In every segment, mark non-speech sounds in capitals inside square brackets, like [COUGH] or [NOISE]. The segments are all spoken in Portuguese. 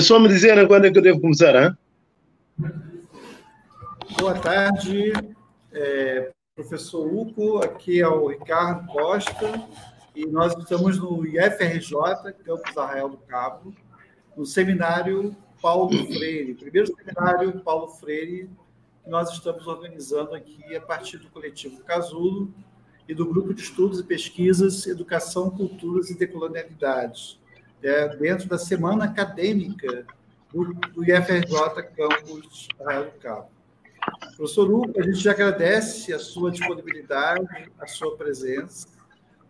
É só me dizer quando é que eu devo começar, hein? Boa tarde, é, professor Uco. Aqui é o Ricardo Costa e nós estamos no IFRJ, Campus Arraial do Cabo, no seminário Paulo Freire, primeiro seminário Paulo Freire que nós estamos organizando aqui a partir do coletivo Casulo e do grupo de estudos e pesquisas Educação, Culturas e Decolonialidades é, dentro da semana acadêmica do, do IFRJ Campus Arraial do Cabo. Professor Luca, a gente já agradece a sua disponibilidade, a sua presença,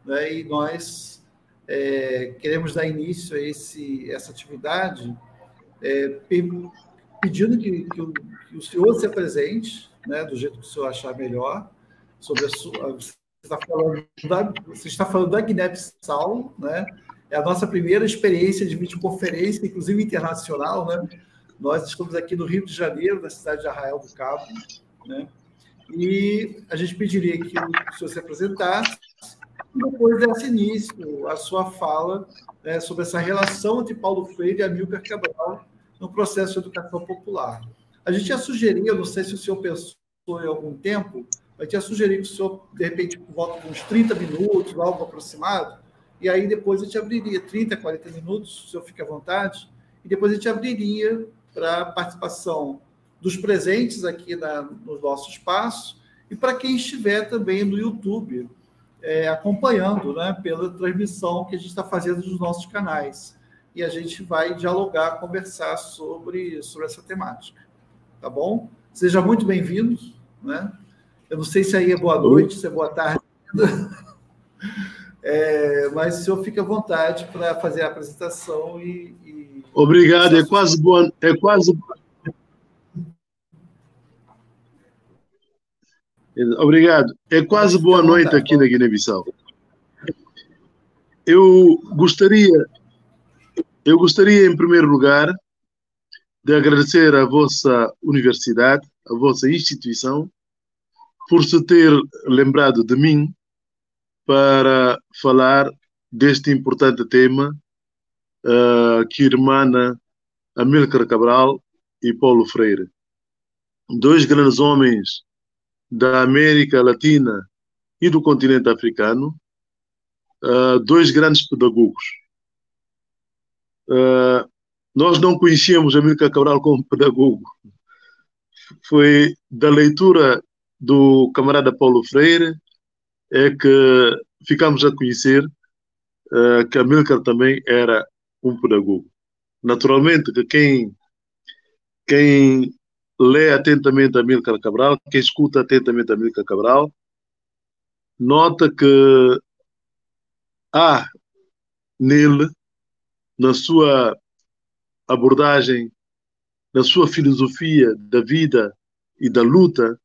né, e nós é, queremos dar início a esse, essa atividade é, pedindo que, que, o, que, o, senhor se apresente, né, do jeito que o senhor achar melhor, sobre a sua. Você está falando da, você está falando da Guiné-Bissau, né? É a nossa primeira experiência de videoconferência, inclusive internacional, né? Nós estamos aqui no Rio de Janeiro, na cidade de Arraial do Cabo, né? E a gente pediria que o senhor se apresentasse e depois desse início a sua fala né, sobre essa relação entre Paulo Freire e Amílcar Cabral no processo de educação popular. A gente ia sugerir, eu não sei se o senhor pensou em algum tempo, gente ia sugerir que o senhor, de repente, volta uns 30 minutos, algo aproximado, e aí depois a gente abriria 30, 40 minutos, o senhor fica à vontade, e depois a gente abriria para participação dos presentes aqui na, no nosso espaço e para quem estiver também no YouTube é, acompanhando né, pela transmissão que a gente está fazendo nos nossos canais. E a gente vai dialogar, conversar sobre, sobre essa temática. Tá bom? Seja muito bem-vindo. Né? Eu não sei se aí é boa noite, se é boa tarde. [LAUGHS] É, mas o senhor fica à vontade para fazer a apresentação e. e... Obrigado, é quase boa. É quase. Obrigado. É quase boa noite aqui na Guiné-Bissau. Eu gostaria, eu gostaria, em primeiro lugar, de agradecer à vossa universidade, à vossa instituição, por se ter lembrado de mim para falar deste importante tema uh, que irmana Amílcar Cabral e Paulo Freire. Dois grandes homens da América Latina e do continente africano, uh, dois grandes pedagogos. Uh, nós não conhecíamos Amílcar Cabral como pedagogo. Foi da leitura do camarada Paulo Freire é que ficamos a conhecer uh, que Amílcar também era um pedagogo. Naturalmente que quem, quem lê atentamente Amílcar Cabral, quem escuta atentamente Amílcar Cabral, nota que há nele, na sua abordagem, na sua filosofia da vida e da luta,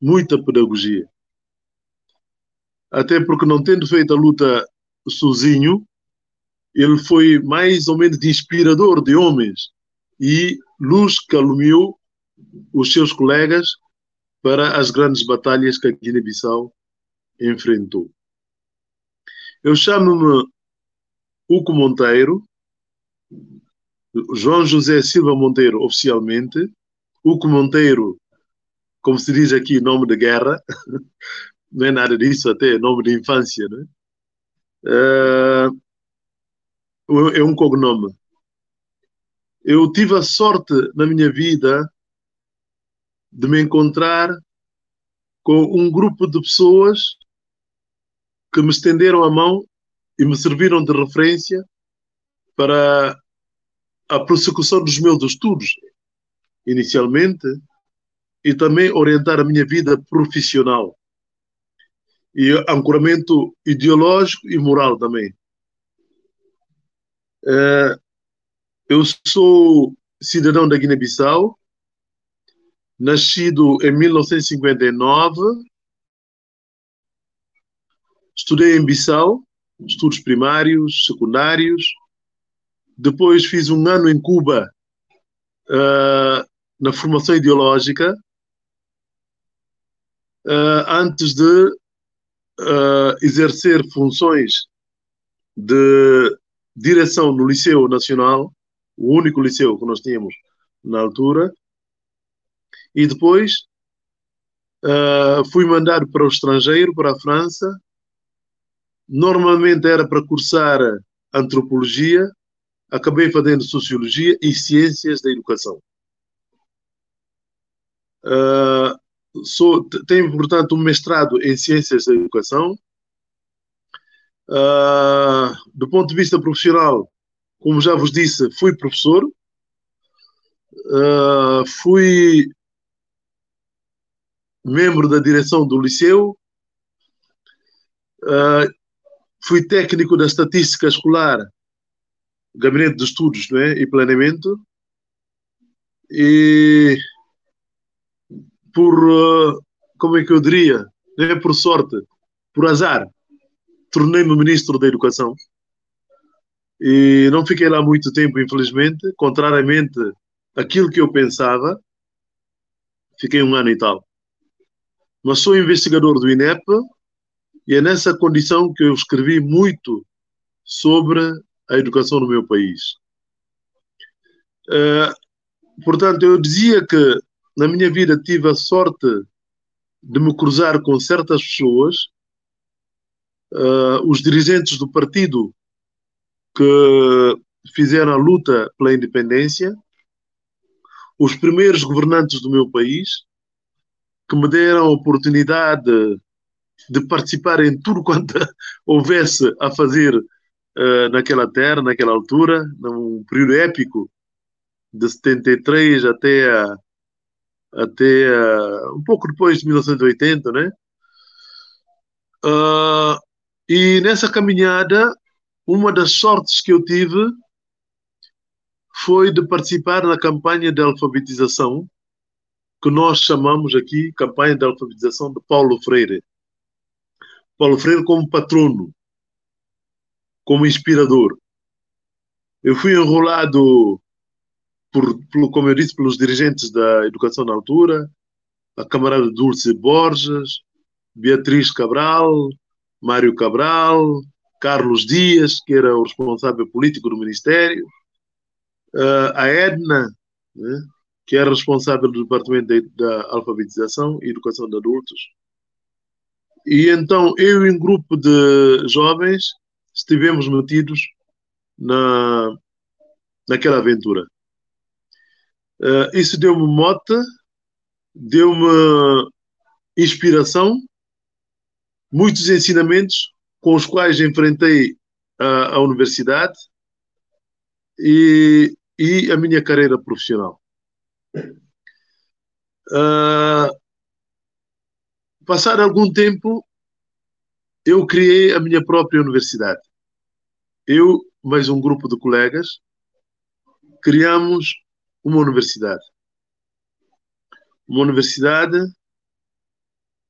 muita pedagogia até porque não tendo feito a luta sozinho, ele foi mais ou menos de inspirador de homens e luz que alumiou os seus colegas para as grandes batalhas que a Guiné-Bissau enfrentou. Eu chamo-me Uco Monteiro, João José Silva Monteiro, oficialmente, Uco Monteiro, como se diz aqui, nome de guerra, [LAUGHS] não é nada disso, até nome de infância, né? É um cognome. Eu tive a sorte na minha vida de me encontrar com um grupo de pessoas que me estenderam a mão e me serviram de referência para a prossecução dos meus estudos, inicialmente, e também orientar a minha vida profissional e ancoramento ideológico e moral também. É, eu sou cidadão da Guiné-Bissau, nascido em 1959, estudei em Bissau, estudos primários, secundários, depois fiz um ano em Cuba uh, na formação ideológica, uh, antes de uh, exercer funções de direção no Liceu Nacional o único liceu que nós tínhamos na altura. E depois uh, fui mandado para o estrangeiro, para a França. Normalmente era para cursar antropologia, acabei fazendo sociologia e ciências da educação. Uh, sou, tenho, portanto, um mestrado em ciências da educação. Uh, do ponto de vista profissional, como já vos disse, fui professor, uh, fui membro da direção do liceu, uh, fui técnico da estatística escolar, gabinete de estudos não é? e planeamento, e por, uh, como é que eu diria, não é por sorte, por azar, tornei-me ministro da Educação. E não fiquei lá muito tempo, infelizmente, contrariamente àquilo que eu pensava. Fiquei um ano e tal. Mas sou investigador do INEP e é nessa condição que eu escrevi muito sobre a educação no meu país. Uh, portanto, eu dizia que na minha vida tive a sorte de me cruzar com certas pessoas, uh, os dirigentes do partido que fizeram a luta pela independência, os primeiros governantes do meu país, que me deram a oportunidade de participar em tudo [LAUGHS] quanto houvesse a fazer uh, naquela terra, naquela altura, num período épico de 73 até a até uh, um pouco depois de 1980, né? Uh, e nessa caminhada, uma das sortes que eu tive foi de participar na campanha de alfabetização, que nós chamamos aqui campanha de alfabetização de Paulo Freire. Paulo Freire como patrono, como inspirador. Eu fui enrolado por, por, como eu disse, pelos dirigentes da educação na altura, a camarada Dulce Borges, Beatriz Cabral, Mário Cabral, Carlos Dias, que era o responsável político do Ministério, uh, a Edna, né, que era responsável do Departamento de, da Alfabetização e Educação de Adultos. E então eu e um grupo de jovens estivemos metidos na, naquela aventura. Uh, isso deu-me mota, deu-me inspiração, muitos ensinamentos com os quais enfrentei a, a universidade e, e, a minha carreira profissional. Uh, passado algum tempo, eu criei a minha própria universidade. Eu, mais um grupo de colegas, criamos uma universidade. Uma universidade.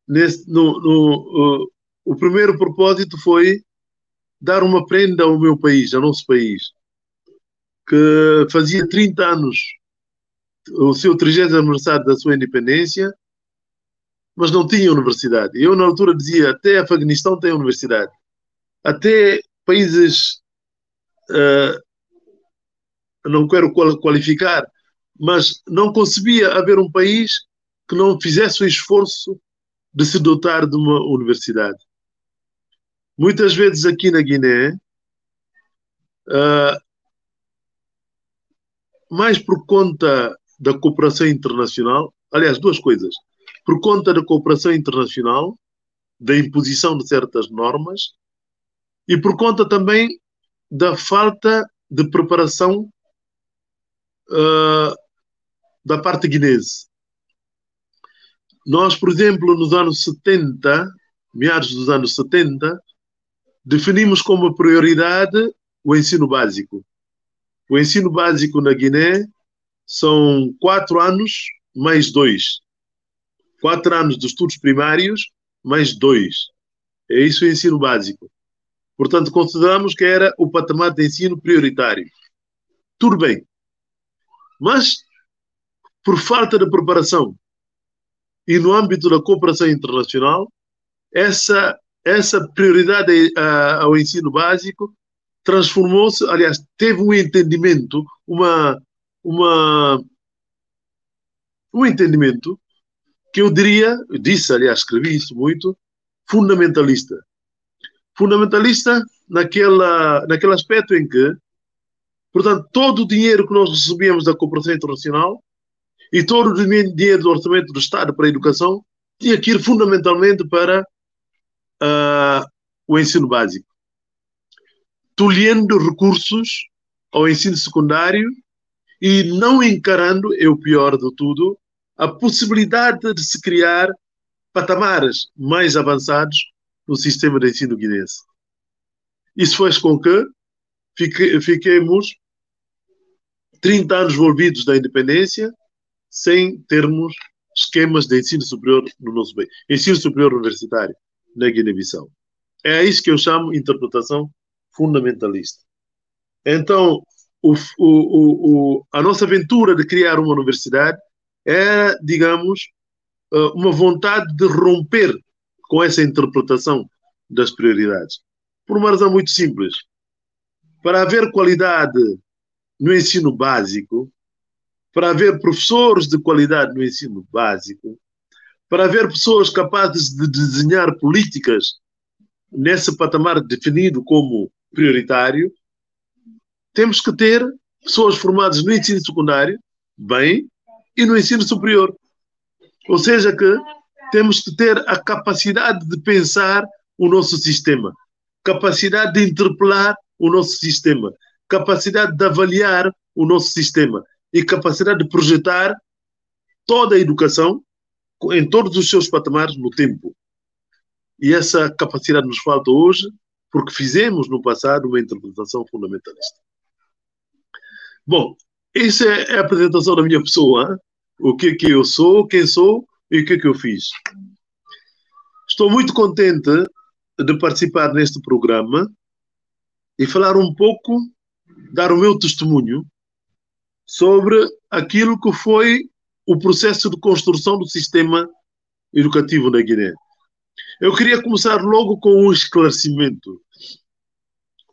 Nesse, no, no, uh, o primeiro propósito foi dar uma prenda ao meu país, ao nosso país, que fazia 30 anos, o seu 30 aniversário da sua independência, mas não tinha universidade. Eu, na altura, dizia: até Afeganistão tem universidade. Até países. Uh, não quero qualificar, mas não concebia haver um país que não fizesse o esforço de se dotar de uma universidade. Muitas vezes aqui na Guiné, uh, mais por conta da cooperação internacional, aliás, duas coisas. Por conta da cooperação internacional, da imposição de certas normas, e por conta também da falta de preparação uh, da parte guinense. Nós, por exemplo, nos anos 70, meados dos anos 70, definimos como prioridade o ensino básico. O ensino básico na Guiné são quatro anos mais dois. Quatro anos de estudos primários mais dois. É isso o ensino básico. Portanto, consideramos que era o patamar de ensino prioritário. Tudo bem. Mas por falta de preparação. E no âmbito da cooperação internacional, essa, essa prioridade uh, ao ensino básico transformou-se, aliás, teve um entendimento, uma, uma, um entendimento que eu diria, eu disse, aliás, escrevi isso muito, fundamentalista. Fundamentalista naquela, naquele aspecto em que, portanto, todo o dinheiro que nós recebíamos da cooperação internacional e todo o dinheiro do orçamento do Estado para a educação tinha que ir fundamentalmente para uh, o ensino básico, tolhendo recursos ao ensino secundário e não encarando, é o pior de tudo, a possibilidade de se criar patamares mais avançados no sistema de ensino guinense. Isso fez com que fique, fiquemos 30 anos envolvidos da independência sem termos esquemas de ensino superior no nosso país. Ensino superior universitário na Guiné-Bissau. É isso que eu chamo interpretação fundamentalista. Então, o, o, o, a nossa aventura de criar uma universidade é, digamos, eh, uma vontade de romper com essa interpretação das prioridades. Por uma razão muito simples. Para haver qualidade no ensino básico, para haver professores de qualidade no ensino básico, para haver pessoas capazes de desenhar políticas nesse patamar definido como prioritário, temos que ter pessoas formadas no ensino secundário, bem, e no ensino superior. Ou seja, que temos que ter a capacidade de pensar o nosso sistema, capacidade de interpelar o nosso sistema, capacidade de avaliar o nosso sistema e capacidade de projetar toda a educação em todos os seus patamares no tempo. E essa capacidade nos falta hoje porque fizemos no passado uma interpretação fundamentalista. Bom, essa é a apresentação da minha pessoa. O que é que eu sou, quem sou e o que é que eu fiz. Estou muito contente de participar neste programa e falar um pouco, dar o meu testemunho sobre aquilo que foi o processo de construção do sistema educativo na Guiné. Eu queria começar logo com um esclarecimento.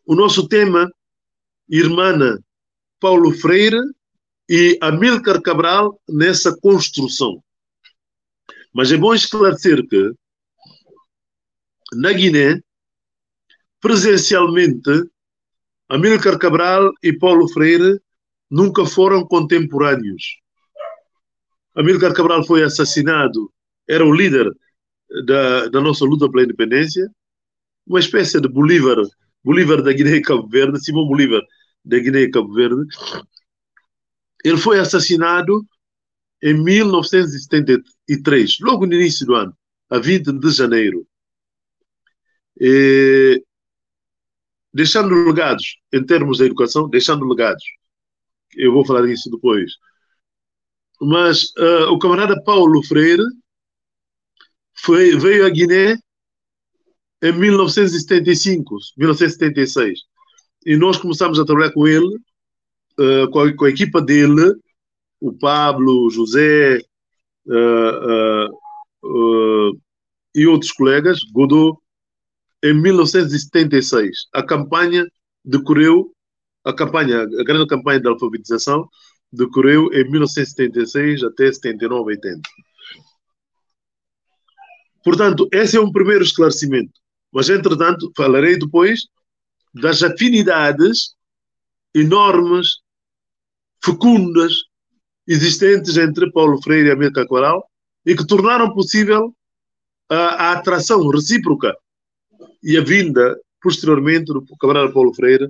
O nosso tema irmana Paulo Freire e Amílcar Cabral nessa construção. Mas é bom esclarecer que na Guiné, presencialmente, Amílcar Cabral e Paulo Freire nunca foram contemporâneos. Amílcar Cabral foi assassinado, era o líder da, da nossa luta pela independência, uma espécie de Bolívar, Bolívar da Guiné e Cabo Verde, Simão Bolívar da Guiné e Cabo Verde. Ele foi assassinado em 1973, logo no início do ano, a 20 de janeiro. E, deixando legados, em termos da educação, deixando legados. Eu vou falar disso depois. Mas uh, o camarada Paulo Freire foi, veio à Guiné em 1975, 1976. E nós começamos a trabalhar com ele, uh, com, a, com, a, equipa dele, o Pablo, o José uh, e outros colegas, Godot, em 1976. A campanha decorreu, a campanha, a grande campanha de alfabetização decorreu em 1976 até 79, 80. Portanto, esse é um primeiro esclarecimento. Mas, entretanto, falarei depois das afinidades enormes, fecundas, existentes entre Paulo Freire e América Coral e que tornaram possível a, a atração recíproca e a vinda, posteriormente, do camarada Paulo Freire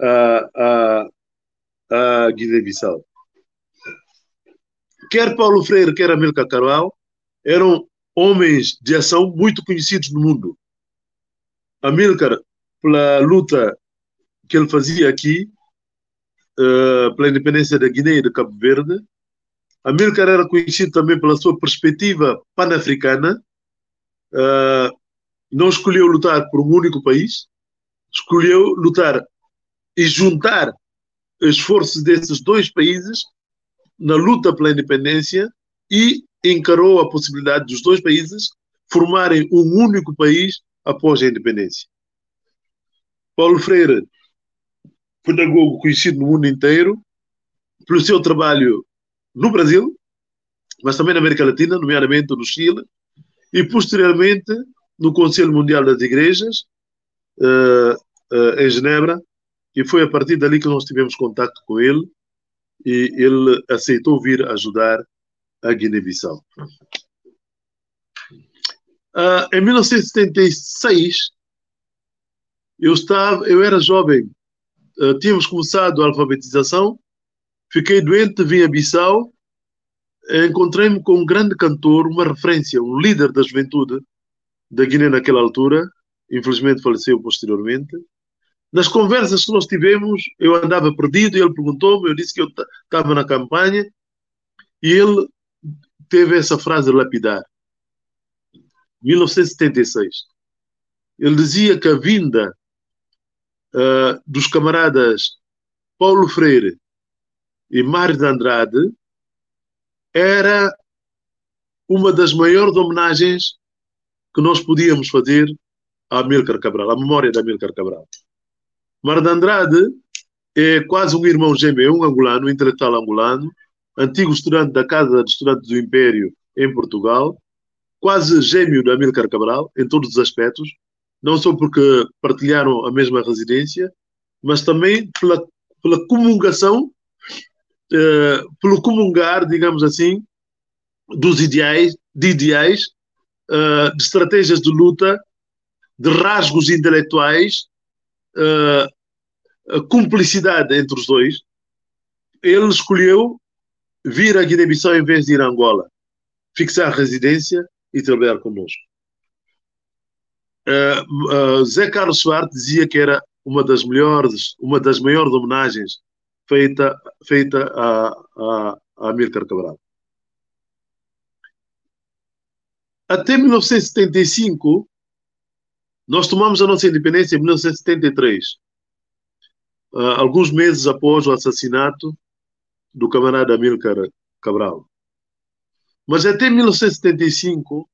a, a, Guiné-Bissau. Quer Paulo Freire, quer Amílcar Cabral eram homens de ação muito conhecidos no mundo. Amílcar, pela luta que ele fazia aqui, uh, pela independência da Guiné e de Cabo Verde, Amílcar era conhecido também pela sua perspectiva pan-africana. Uh, não escolheu lutar por um único país, escolheu lutar e juntar esforços desses dois países na luta pela independência e encarou a possibilidade dos dois países formarem um único país após a independência. Paulo Freire pedagogo conhecido no mundo inteiro pelo seu trabalho no Brasil, mas também na América Latina, nomeadamente no Chile, e posteriormente no Conselho Mundial das Igrejas, uh, uh, em Genebra, e foi a partir dali que nós tivemos contato com ele e ele aceitou vir ajudar a Guiné-Bissau. Uh, em 1976, eu estava, eu era jovem, uh, tínhamos começado a alfabetização, fiquei doente, vim a Bissau, encontrei-me com um grande cantor, uma referência, um líder da juventude da Guiné naquela altura, infelizmente faleceu posteriormente. Nas conversas que nós tivemos, eu andava perdido e ele perguntou-me, eu disse que eu estava na campanha e ele teve essa frase lapidar. 1976. Ele dizia que a vinda uh, dos camaradas Paulo Freire e Mário de Andrade era uma das maiores homenagens que nós podíamos fazer a Amílcar Cabral, à memória da Amílcar Cabral. Mário de Andrade é quase um irmão gêmeo, um angolano, um intelectual angolano, antigo estudante da Casa de Estudantes do Império em Portugal, quase gêmeo da Amílcar Cabral, em todos os aspectos, não só porque partilharam a mesma residência, mas também pela, pela comungação, eh, pelo comungar, digamos assim, dos ideais, de ideais, eh, de estratégias de luta, de rasgos intelectuais, eh, cumplicidade entre os dois. Ele escolheu vir a Guiné-Bissau em vez de ir a Angola, fixar residência e trabalhar conosco. Uh, uh, Zé Carlos Soares dizia que era uma das melhores, uma das maiores homenagens feita, feita a, a, a Amílcar Cabral. Até 1975, nós tomamos a nossa independência em 1973, uh, ah, alguns meses após o assassinato do camarada Amílcar Cabral. Mas até 1975,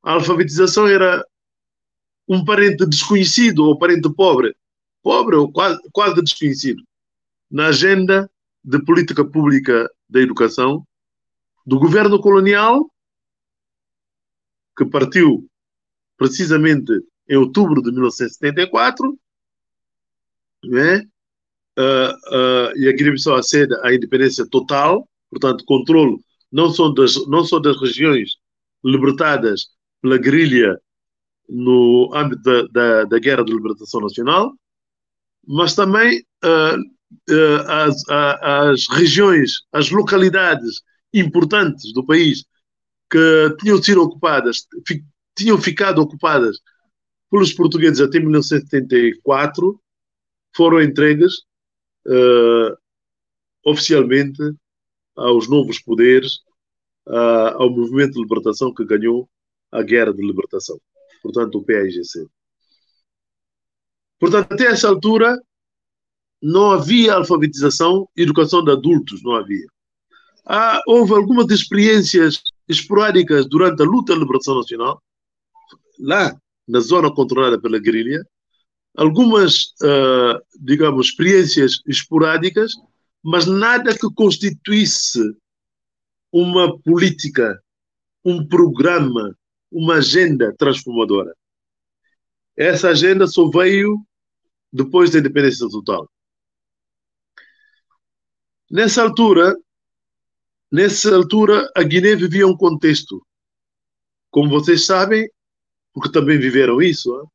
a alfabetização era um parente desconhecido ou parente pobre, pobre ou quase, quase desconhecido, na agenda de política pública da educação do governo colonial, que partiu precisamente em outubro de 1974, né? Uh, uh, e a Guiné-Bissau acede à independência total, portanto, controle não só das, não só das regiões libertadas pela guerrilha no âmbito da, da, da, Guerra de Libertação Nacional, mas também uh, as, as regiões, as localidades importantes do país que tinham sido ocupadas, fi, tinham ficado ocupadas pelos portugueses até 1974, foram entregues uh, oficialmente aos novos poderes, uh, ao movimento de libertação que ganhou a Guerra de Libertação, portanto, o PAIGC. Portanto, até essa altura, não havia alfabetização, educação de adultos, não havia. Ah, houve algumas experiências esporádicas durante a luta da liberação nacional, lá na zona controlada pela guerrilha, algumas, uh, digamos, experiências esporádicas mas nada que constituísse uma política, um programa, uma agenda transformadora. Essa agenda só veio depois da independência total. Nessa altura, nessa altura, a Guiné vivia um contexto, como vocês sabem, porque também viveram isso,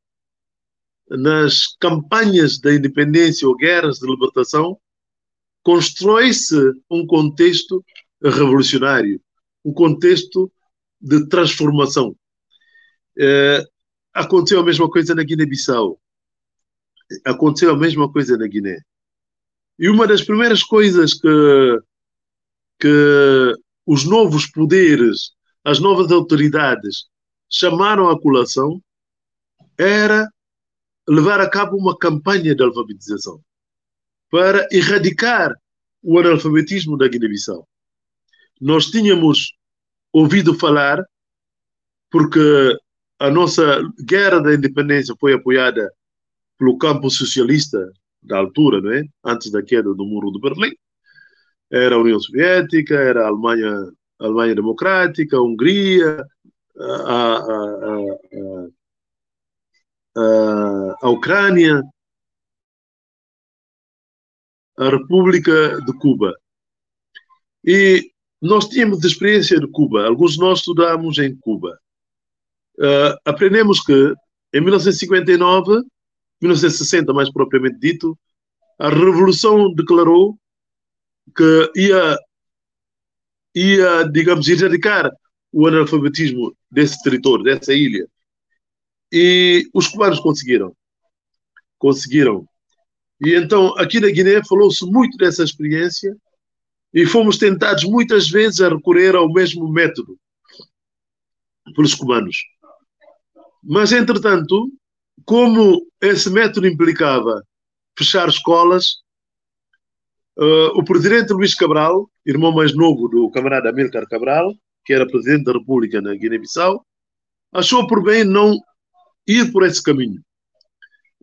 nas campanhas da independência ou guerras de libertação, constrói-se um contexto revolucionário, um contexto de transformação. É, aconteceu a mesma coisa na Guiné-Bissau. Aconteceu a mesma coisa na Guiné. E uma das primeiras coisas que, que os novos poderes, as novas autoridades chamaram à colação era levar a cabo uma campanha de alfabetização para erradicar o analfabetismo da Guiné-Bissau. Nós tínhamos ouvido falar, porque a nossa guerra da independência foi apoiada pelo campo socialista da altura, não é? Antes da queda do muro de Berlim. Era a União Soviética, era a Alemanha, a Alemanha Democrática, a Hungria, a, a, a, Ucrânia, a República de Cuba. E nós tínhamos experiência de Cuba, alguns de nós estudámos em Cuba. Uh, aprendemos que em 1959, 1960 mais propriamente dito, a Revolução declarou que ia, ia digamos, erradicar o analfabetismo desse território, dessa ilha. E os cubanos conseguiram. Conseguiram. E então, aqui na Guiné, falou-se muito dessa experiência e fomos tentados muitas vezes a recorrer ao mesmo método pelos cubanos. Mas, entretanto, como esse método implicava fechar escolas, uh, o presidente Luís Cabral, irmão mais novo do camarada Amílcar Cabral, que era presidente da República na Guiné-Bissau, achou por bem não ir por esse caminho,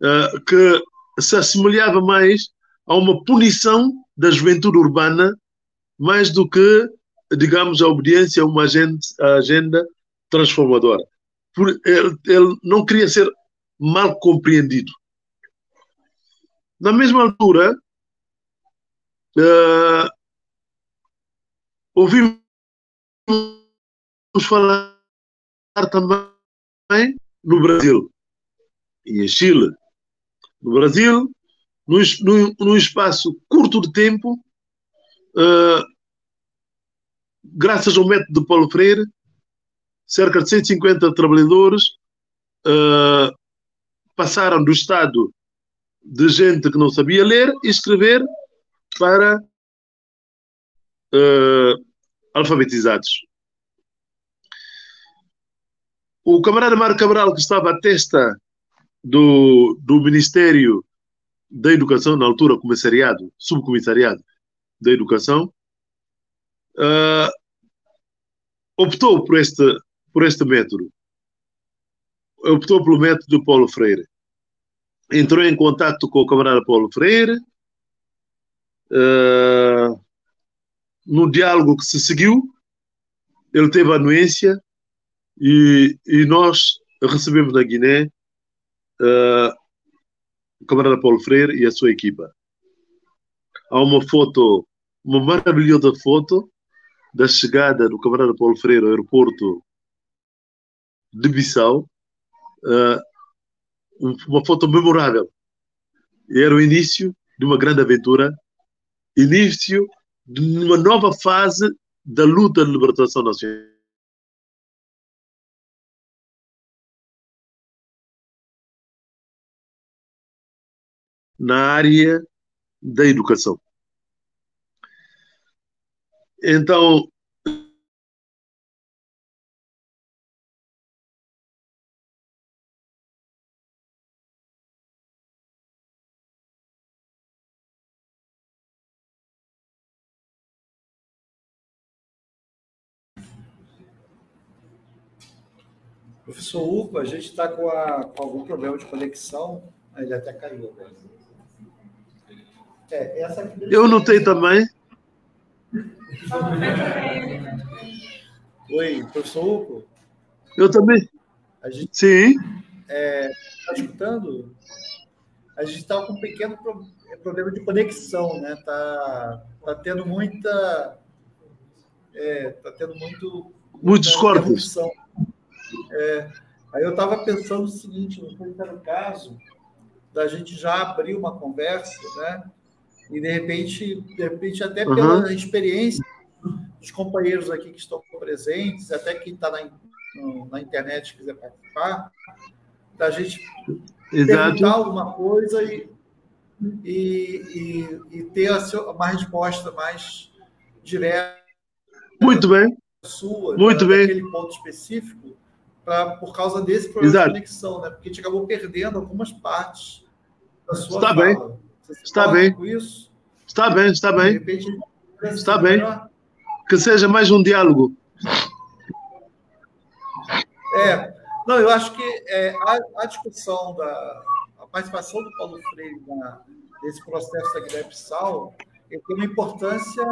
uh, que se assemelhava mais a uma punição da juventude urbana, mais do que, digamos, a obediência a uma agenda, a agenda transformadora. Por, ele, ele não queria ser mal compreendido. Na mesma altura, uh, ouvimos falar também no Brasil e em Chile. No Brasil, num, num espaço curto de tempo, uh, graças ao método de Paulo Freire, cerca de 150 trabalhadores uh, passaram do estado de gente que não sabia ler e escrever para uh, alfabetizados. O camarada Mário Cabral, que estava à testa do, do Ministério da Educação, na altura comissariado, subcomissariado da Educação, uh, optou por este, por este método. Optou pelo método de Paulo Freire. Entrou em contato com o camarada Paulo Freire, uh, no diálogo que se seguiu, ele teve anuência e, e nós recebemos na Guiné uh, o camarada Paulo Freire e a sua equipa. Há uma foto, uma maravilhosa foto da chegada do camarada Paulo Freire ao aeroporto de Bissau, uh, uma foto memorável. Era o início de uma grande aventura, início de uma nova fase da luta de libertação nacional. Na área da educação. Então, Professor Upa, a gente está com, com, algum problema de conexão. Ele até caiu. É, Eu notei também. Oi, professor Uco? Eu também. A gente, Sim. Está é, escutando? A gente está com um pequeno problema de conexão, né? Está tá tendo muita. É, tá tendo muito. Muitos cortes. É, aí eu estava pensando o seguinte: não era o caso da gente já abrir uma conversa, né? E de repente, de repente até uhum. pela experiência dos companheiros aqui que estão presentes, até quem está na, na internet quiser participar, da gente Exato. perguntar alguma coisa e, e, e, e ter uma resposta mais direta. Muito bem. Sua, Muito bem. Aquele ponto específico, pra, por causa desse problema Exato. de conexão, né? Porque a gente acabou perdendo algumas partes da sua Está fala. bem. Está bem. isso? Está bem, está bem. Repente, está bem. Que seja mais um diálogo. É, não, eu acho que é, a, a, discussão da a participação do Paulo Freire na, nesse processo da Guiné-Bissau tem uma importância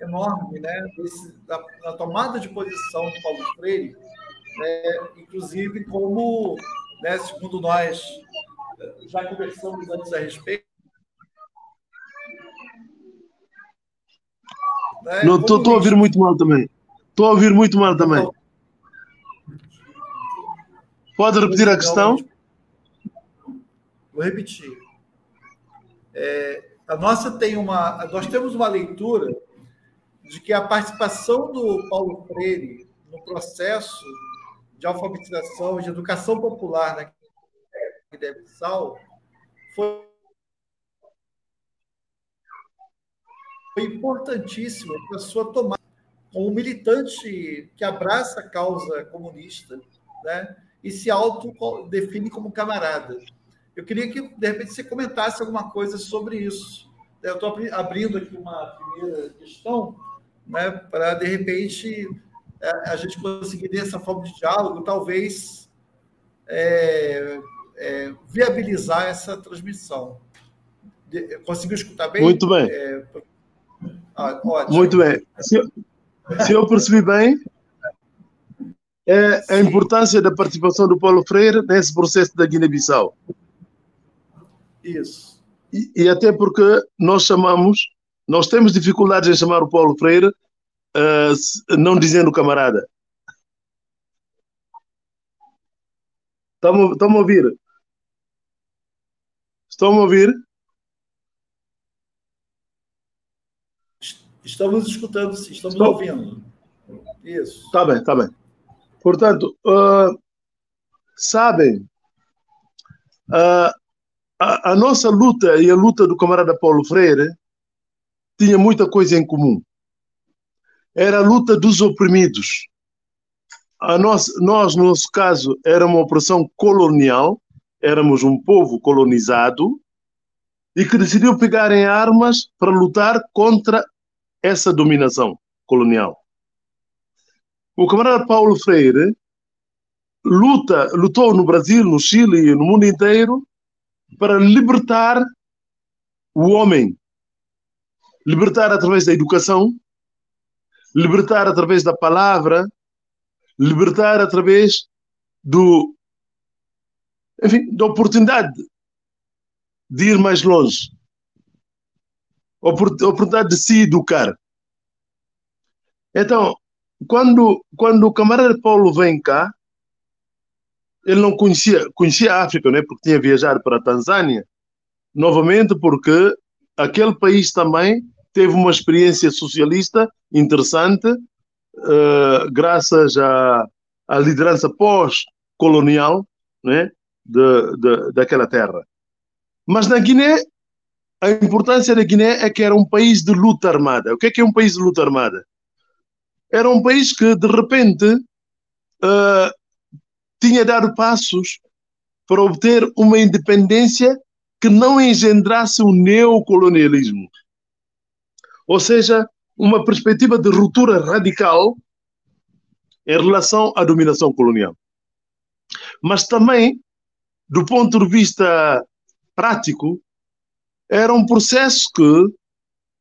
enorme, né? Desse, da, da, tomada de posição do Paulo Freire, né? inclusive como, né, segundo nós já conversamos antes a respeito. Né? Não, estou a ouvir muito mal também. Estou a ouvir muito mal também. Pode repetir a questão? Vou repetir. É, a nossa tem uma. Nós temos uma leitura de que a participação do Paulo Freire no processo de alfabetização, de educação popular na Guiné-Bissau foi foi importantíssima para sua tomada como militante que abraça a causa comunista né, e se autodefine como camarada. Eu queria que, de repente, você comentasse alguma coisa sobre isso. Eu estou abrindo aqui uma primeira questão né, para, de repente, a gente conseguir, dessa forma de diálogo, talvez é, é, viabilizar essa transmissão. Conseguiu escutar bem? Muito bem. É, ah, Muito bem. Se eu, se eu percebi bem, é a importância da participação do Paulo Freire nesse processo da Guiné-Bissau. Isso. E, e, até porque nós chamamos, nós temos dificuldades em chamar o Paulo Freire, uh, não dizendo camarada. Estão a ouvir? Estão a ouvir? Estamos escutando, estamos Estou... ouvindo. Isso. Está bem, está bem. Portanto, uh, sabem, uh, a, a, nossa luta e a luta do camarada Paulo Freire tinha muita coisa em comum. Era a luta dos oprimidos. A nós, nós, no nosso caso, era uma opressão colonial, éramos um povo colonizado e que decidiu pegar em armas para lutar contra essa dominação colonial. O camarada Paulo Freire luta, lutou no Brasil, no Chile e no mundo inteiro para libertar o homem. Libertar através da educação, libertar através da palavra, libertar através do enfim, da oportunidade de ir mais longe. Oportunidade de se educar. Então, quando, quando o camarada Paulo vem cá, ele não conhecia, conhecia a África, né? porque tinha viajado para a Tanzânia, novamente porque aquele país também teve uma experiência socialista interessante, uh, graças à, à liderança pós-colonial né? de, de, daquela terra. Mas na Guiné, a importância da Guiné é que era um país de luta armada. O que é que é um país de luta armada? Era um país que, de repente, uh, tinha dado passos para obter uma independência que não engendrasse o neocolonialismo. Ou seja, uma perspectiva de ruptura radical em relação à dominação colonial. Mas também, do ponto de vista prático, era um processo que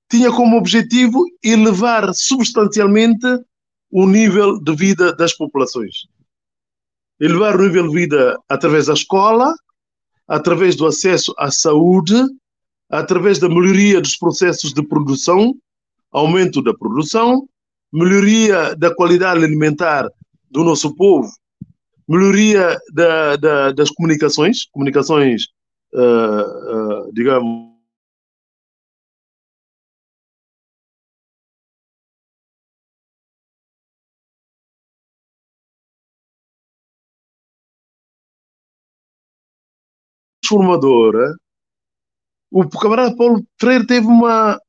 tinha como objetivo elevar substancialmente o nível de vida das populações elevar o nível de vida através da escola, através do acesso à saúde, através da melhoria dos processos de produção, aumento da produção, melhoria da qualidade alimentar do nosso povo, melhoria da, da, das comunicações, comunicações, uh, uh, digamos, transformadora, o camarada Paulo Freire teve uma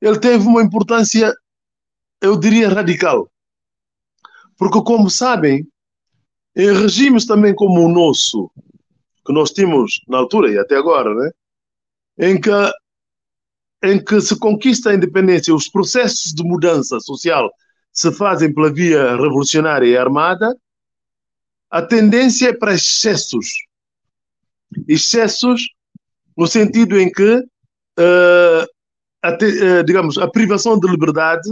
ele teve uma importância, eu diria, radical. Porque, como sabem, em regimes também como o nosso, que nós tínhamos na altura e até agora, né? em, que, em que se conquista a independência, os processos de mudança social se fazem pela via revolucionária e armada, a tendência é para excessos excessos no sentido em que, uh, a te, uh, digamos, a privação de liberdade,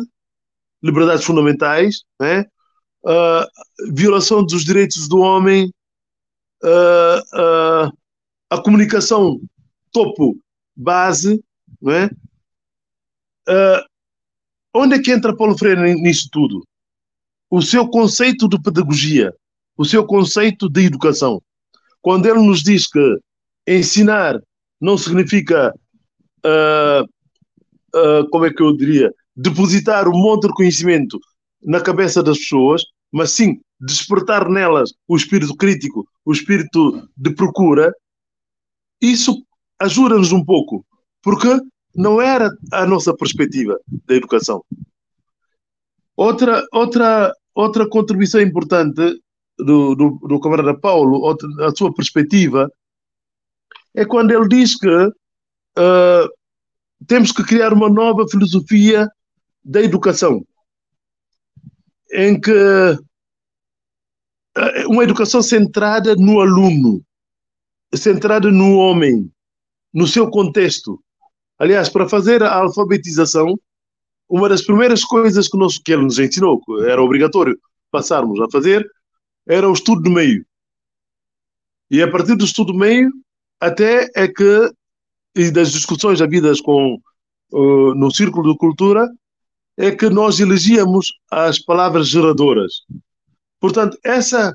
liberdades fundamentais, né? uh, violação dos direitos do homem, a comunicação topo, base, né? onde é que entra Paulo Freire nisso tudo? O seu conceito de pedagogia, o seu conceito de educação. Quando ele nos diz que ensinar não significa, uh, uh, como é que eu diria, depositar um monte de conhecimento na cabeça das pessoas, mas sim despertar nelas o espírito crítico, o espírito de procura, isso ajuda-nos um pouco, porque não era a nossa perspectiva da educação. Outra, outra, outra contribuição importante do, do, do camarada Paulo, outra, a sua perspectiva, é quando ele diz que uh, temos que criar uma nova filosofia da educação, em que uh, uma educação centrada no aluno, centrada no homem, no seu contexto. Aliás, para fazer a alfabetização, uma das primeiras coisas que, nós, que ele nos ensinou, que era obrigatório passarmos a fazer, era o estudo do meio. E a partir do estudo do meio, até é que, e das discussões havidas com, uh, no Círculo de Cultura, é que nós elegíamos as palavras geradoras. Portanto, essa,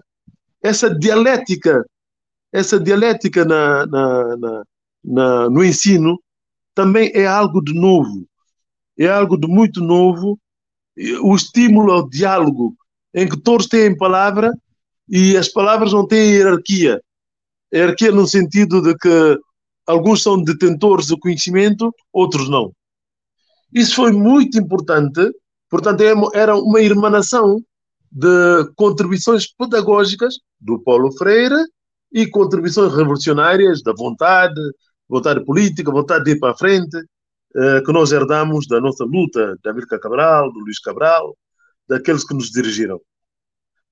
essa dialética, essa dialética na, na, na, na, no ensino também é algo de novo, é algo de muito novo. O estímulo ao diálogo, em que todos têm palavra e as palavras não têm hierarquia hierarquia no sentido de que alguns são detentores do conhecimento, outros não. Isso foi muito importante, portanto, é era uma irmanação de contribuições pedagógicas do Paulo Freire e contribuições revolucionárias da vontade, vontade política, vontade de ir para a frente, eh, que nós herdamos da nossa luta, da Amílcar Cabral, do Luís Cabral, daqueles que nos dirigiram.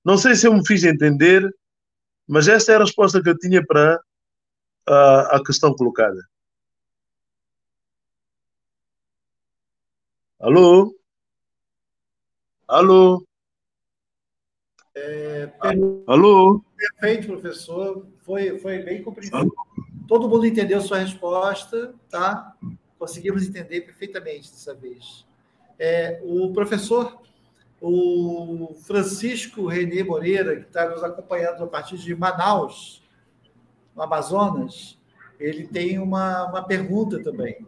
Não sei se eu me fiz entender, mas esta é a resposta que eu tinha para a, a questão colocada. Alô? Alô? É, Alô? Perfeito, professor. Foi, foi bem compreensivo. Todo mundo entendeu sua resposta, tá? Conseguimos entender perfeitamente dessa vez. É, o professor o Francisco Renê Moreira, que está nos acompanhando a partir de Manaus, no Amazonas, ele tem uma, uma pergunta também,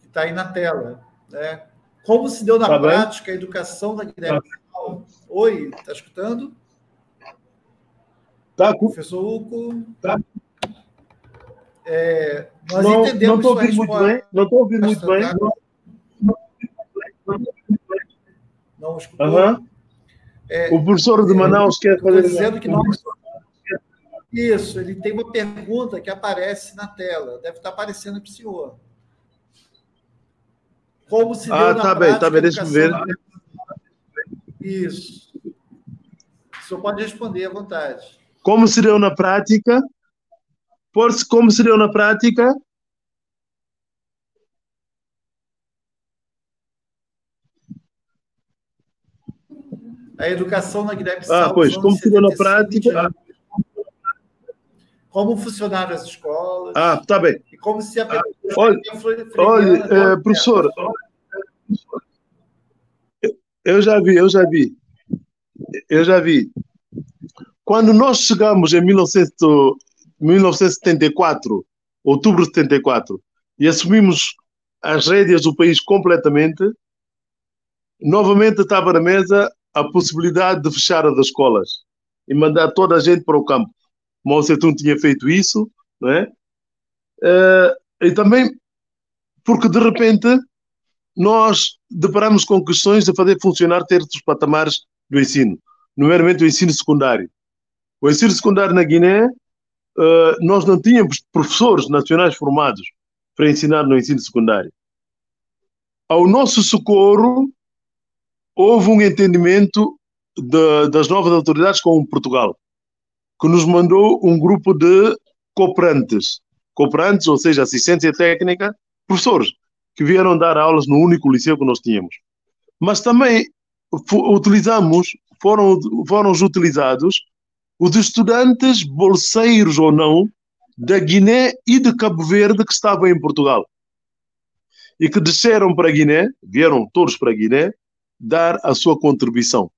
que está aí na tela. Né? Como se deu na tá prática bem? a educação da Guilherme tá. Oi, está escutando? Tá, professor Uco. Tá. É, nós não, entendemos não estou ouvindo muito bem. Não estou ouvindo muito bem. Tá? Não escutou? Uhum. É, o professor de Manaus quer fazer. dizendo que nós. Isso, ele tem uma pergunta que aparece na tela, deve estar aparecendo para o senhor. Como se deu ah, na tá bem, tá bem, deixa eu ver. Isso. O senhor pode responder à vontade. Como se deu na prática? Por, como se deu na prática? A educação na Guiné-Bissau. Ah, pois, como ficou na prática. Como funcionaram as escolas. Ah, tá bem. E como se a Olha, olha é, professor, eu já vi, eu já vi. Eu já vi. Quando nós chegamos em 1974, outubro de 74, e assumimos as rédeas do país completamente, novamente estava na mesa a possibilidade de fechar as escolas e mandar toda a gente para o campo. Mao Tse-tung tinha feito isso, não é? Uh, e também porque, de repente, nós deparamos com questões de fazer funcionar certos patamares do ensino, nomeadamente o ensino secundário. O ensino secundário na Guiné, uh, nós não tínhamos professores nacionais formados para ensinar no ensino secundário. Ao nosso socorro, houve um entendimento de, das novas autoridades com Portugal, que nos mandou um grupo de cooperantes, cooperantes, ou seja, assistência técnica, professores que vieram dar aulas no único liceu que nós tínhamos. Mas também utilizamos, foram, foram utilizados os estudantes bolseiros ou não da Guiné e de Cabo Verde que estavam em Portugal e que desceram para a Guiné, vieram todos para a Guiné, dar a sua contribuição.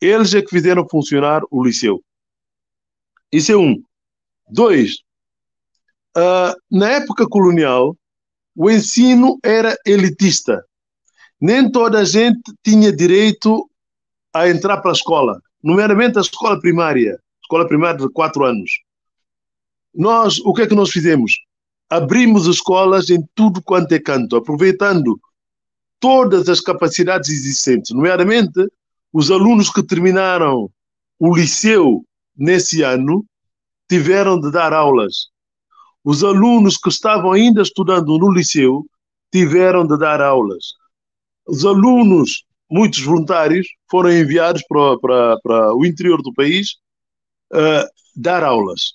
Eles é que fizeram funcionar o liceu. Isso é um. Dois, uh, na época colonial, o ensino era elitista. Nem toda a gente tinha direito a entrar para a escola, nomeadamente a escola primária, escola primária de quatro anos. Nós, o que é que nós fizemos? Abrimos escolas em tudo quanto é canto, aproveitando todas as capacidades existentes, nomeadamente os alunos que terminaram o liceu nesse ano tiveram de dar aulas. Os alunos que estavam ainda estudando no liceu tiveram de dar aulas. Os alunos, muitos voluntários, foram enviados para, para, para o interior do país uh, dar aulas.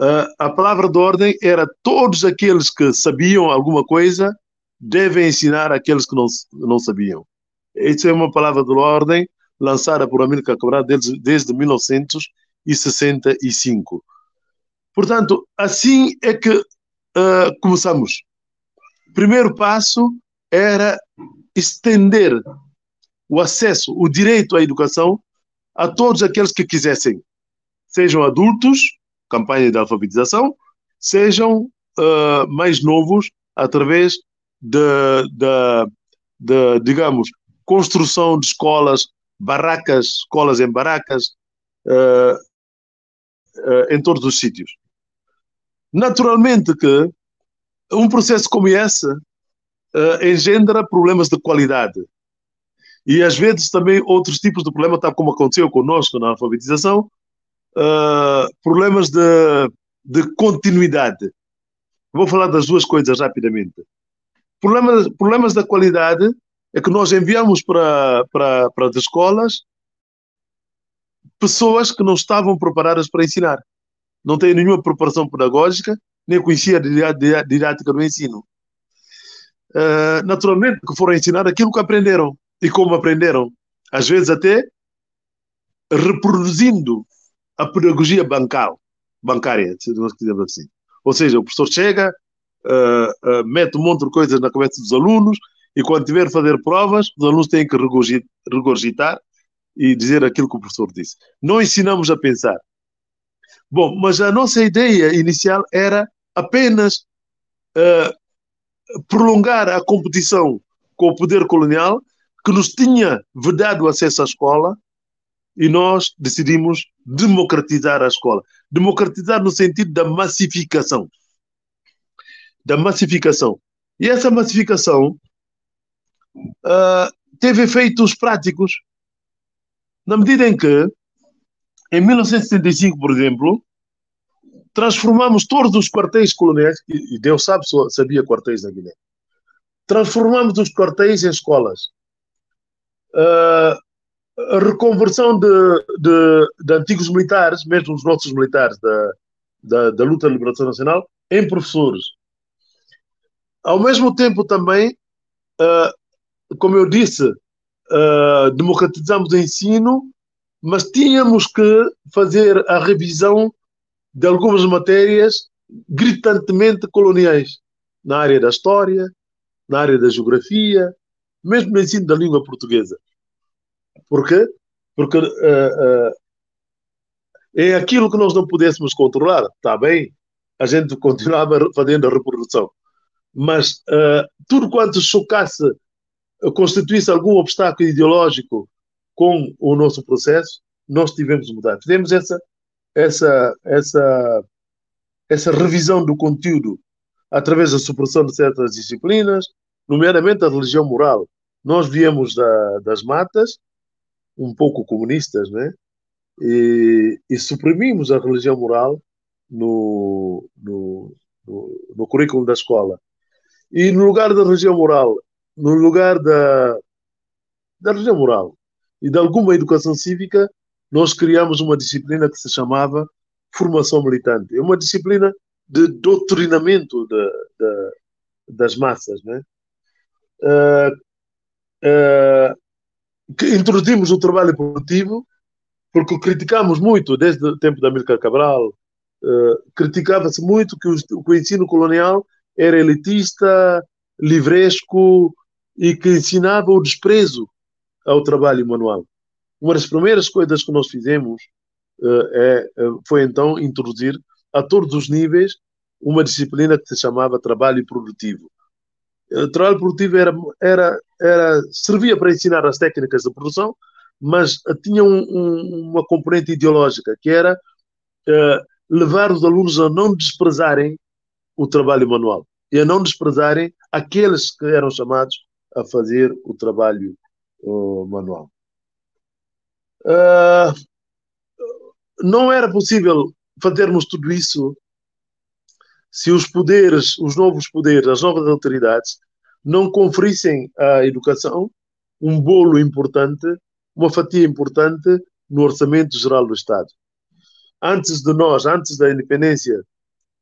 Uh, a palavra de ordem era todos aqueles que sabiam alguma coisa devem ensinar aqueles que não, não sabiam. Essa é uma palavra de ordem lançada por Amílcar Cabral desde, desde 1965. Portanto, assim é que uh, começamos. O primeiro passo era estender o acesso, o direito à educação a todos aqueles que quisessem, sejam adultos, campanha de alfabetização, sejam uh, mais novos, através de, de, de, digamos, construção de escolas, barracas, escolas em barracas, uh, uh, em todos os sítios. Naturalmente que um processo como esse uh, engendra problemas de qualidade. E às vezes também outros tipos de problemas, tal como aconteceu conosco na alfabetização, problemas de, de continuidade. Vou falar das duas coisas rapidamente. Problemas, problemas da qualidade é que nós enviamos para, para, para as escolas pessoas que não estavam preparadas para ensinar. Não têm nenhuma preparação pedagógica, nem conhecia a didática do ensino. Uh, naturalmente que foram ensinar aquilo que aprenderam e como aprenderam. Às vezes até reproduzindo a pedagogia bancal, bancária, se nós quisermos assim. Ou seja, o professor chega, uh, mete um monte de coisas na cabeça dos alunos e quando tiver a fazer provas, os alunos têm que regurgitar e dizer aquilo que o professor disse. Não ensinamos a pensar. Bom, mas a nossa ideia inicial era apenas uh, prolongar a competição com o poder colonial que nos tinha vedado acesso à escola e nós decidimos democratizar a escola. Democratizar no sentido da massificação da massificação. E essa massificação uh, teve efeitos práticos, na medida em que, em 1975, por exemplo, transformamos todos os quartéis coloniais, e Deus sabe, sabia quartéis na Guiné, transformamos os quartéis em escolas. Uh, a reconversão de, de, de, antigos militares, mesmo os nossos militares da, da, da luta de liberação nacional, em professores. Ao mesmo tempo, também, uh, como eu disse, uh, democratizamos o ensino, mas tínhamos que fazer a revisão de algumas matérias gritantemente coloniais, na área da história, na área da geografia, mesmo no ensino da língua portuguesa. Por quê? Porque uh, uh, é aquilo que nós não pudéssemos controlar, está bem, a gente continuava fazendo a reprodução mas uh, tudo quanto chocasse, constituísse algum obstáculo ideológico com o nosso processo, nós tivemos de mudar. Fizemos essa, essa, essa, essa revisão do conteúdo através da supressão de certas disciplinas, nomeadamente a religião moral. Nós viemos da, das matas, um pouco comunistas, né? E, e suprimimos a religião moral no, no, no, no currículo da escola. E no lugar da religião moral, no lugar da, da religião moral e de alguma educação cívica, nós criamos uma disciplina que se chamava formação militante. É uma disciplina de doutrinamento de, de, das massas. Né? Uh, uh, que introduzimos o trabalho produtivo porque criticamos muito, desde o tempo da Amílcar Cabral, uh, criticava-se muito que que o, ensino colonial era elitista, livresco e que ensinava o desprezo ao trabalho manual. Uma das primeiras coisas que nós fizemos uh, é, foi então introduzir a todos os níveis uma disciplina que se chamava trabalho produtivo. O trabalho produtivo era, era, era, servia para ensinar as técnicas de produção, mas tinha um, um, uma componente ideológica, que era uh, levar os alunos a não desprezarem o trabalho manual e a não desprezarem aqueles que eram chamados a fazer o trabalho uh, manual. Uh, não era possível fazermos tudo isso se os poderes, os novos poderes, as novas autoridades, não conferissem à educação um bolo importante, uma fatia importante no orçamento geral do Estado. Antes de nós, antes da independência,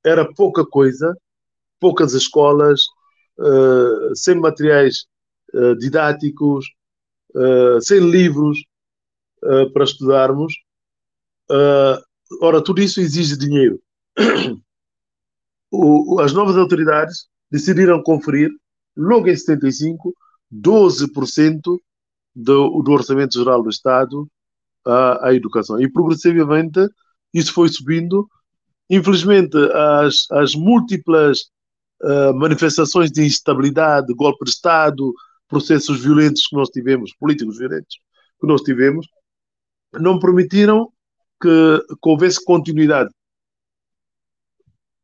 era pouca coisa, poucas escolas, uh, sem materiais uh, didáticos, uh, sem livros para estudarmos. ora, tudo isso exige dinheiro. o, as novas autoridades decidiram conferir, logo em 75, 12% do, do Orçamento Geral do Estado à, à, educação. E progressivamente isso foi subindo. Infelizmente, as, as múltiplas uh, manifestações de instabilidade, golpe de Estado, processos violentos que nós tivemos, políticos violentos que nós tivemos, não permitiram que, que houvesse continuidade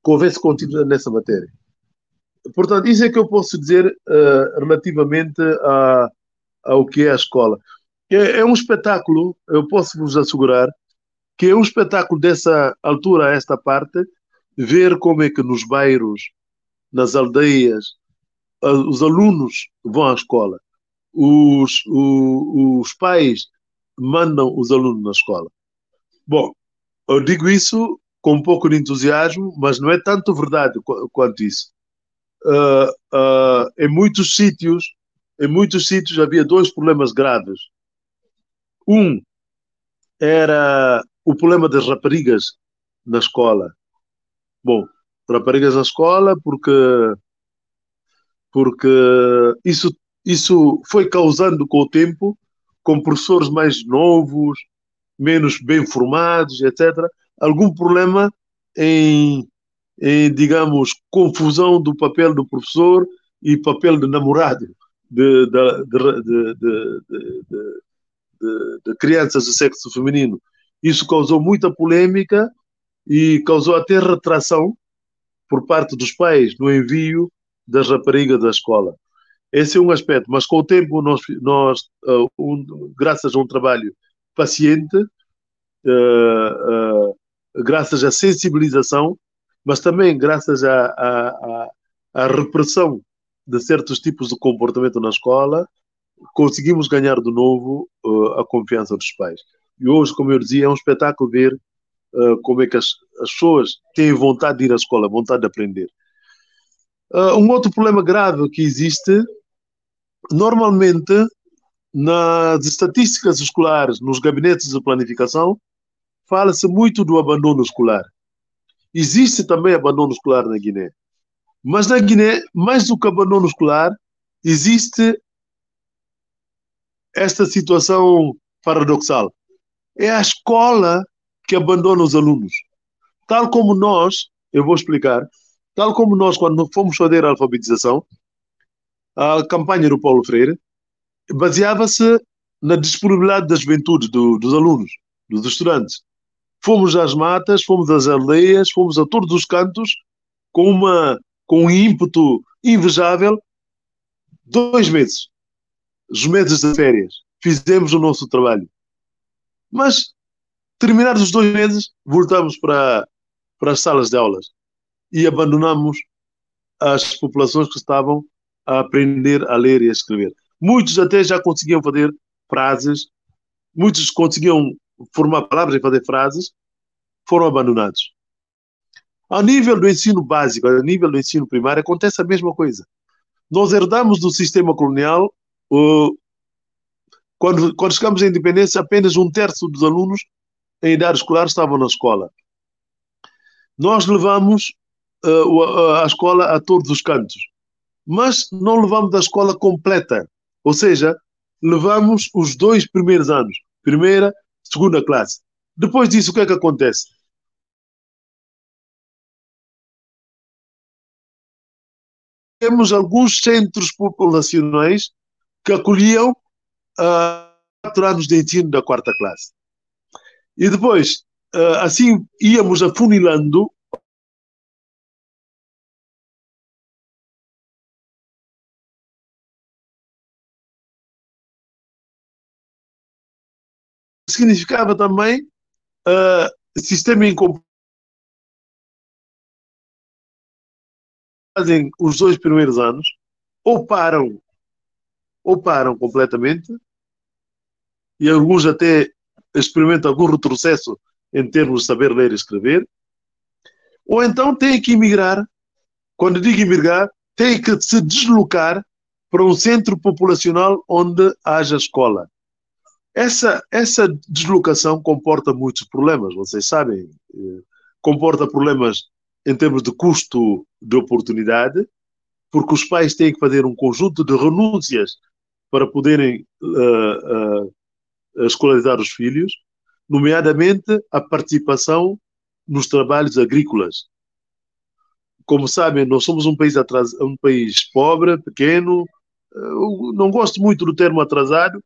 que houvesse conteúdo nessa matéria. Portanto, isso é que eu posso dizer uh, relativamente a, ao que é a escola. É, é, um espetáculo, eu posso vos assegurar, que é um espetáculo dessa altura a esta parte, ver como é que nos bairros, nas aldeias, os alunos vão à escola, os, o, os pais mandam os alunos na escola. Bom, eu digo isso com um pouco de entusiasmo, mas não é tanto verdade quanto isso. Uh, uh, em muitos sítios, em muitos sítios havia dois problemas graves. Um era o problema das raparigas na escola. Bom, raparigas na escola porque porque isso isso foi causando com o tempo, com professores mais novos, menos bem formados, etc algum problema em, em, digamos, confusão do papel do professor e papel de namorado de, de, de, de, crianças do sexo feminino. Isso causou muita polêmica e causou até retração por parte dos pais no envio das raparigas da escola. Esse é um aspecto, mas com o tempo, nós, nós uh, um, graças a um trabalho paciente, uh, uh, graças à sensibilização, mas também graças à, à, à, repressão de certos tipos de comportamento na escola, conseguimos ganhar de novo a confiança dos pais. E hoje, como eu dizia, é um espetáculo ver uh, como é que as, as, pessoas têm vontade de ir à escola, vontade de aprender. Uh, um outro problema grave que existe, normalmente, nas estatísticas escolares, nos gabinetes de planificação, fala-se muito do abandono escolar. Existe também abandono escolar na Guiné. Mas na Guiné, mais do que abandono escolar, existe esta situação paradoxal. É a escola que abandona os alunos. Tal como nós, eu vou explicar, tal como nós, quando fomos fazer a alfabetização, a campanha do Paulo Freire baseava-se na disponibilidade da juventude, do, dos alunos, dos estudantes. Fomos às matas, fomos às aldeias, fomos a todos os cantos com, uma, com um ímpeto invejável. Dois meses, os meses de férias, fizemos o nosso trabalho. Mas, terminados os dois meses, voltamos para, para as salas de aulas e abandonamos as populações que estavam a aprender a ler e a escrever. Muitos até já conseguiam fazer frases, muitos conseguiam formar palavras e fazer frases, foram abandonados. A nível do ensino básico, a nível do ensino primário, acontece a mesma coisa. Nós herdamos do sistema colonial, quando, quando chegamos à independência, apenas um terço dos alunos em idade escolar estavam na escola. Nós levamos uh, a escola a todos os cantos, mas não levamos a escola completa. Ou seja, levamos os dois primeiros anos, primeira, segunda classe. Depois disso, o que é que acontece? Temos alguns centros populacionais que acolhiam uh, quatro anos de ensino da quarta classe. E depois, uh, assim, íamos afunilando significava também uh, sistema incompleto. Fazem os dois primeiros anos, ou param, ou param completamente, e alguns até experimentam algum retrocesso em termos de saber ler e escrever, ou então têm que emigrar. Quando digo emigrar, têm que se deslocar para um centro populacional onde haja escola. Essa, essa deslocação comporta muitos problemas, vocês sabem. Eh, comporta problemas em termos de custo de oportunidade, porque os pais têm que fazer um conjunto de renúncias para poderem uh, uh, escolarizar os filhos, nomeadamente a participação nos trabalhos agrícolas. Como sabem, nós somos um país, atras... um país pobre, pequeno, eu não gosto muito do termo atrasado,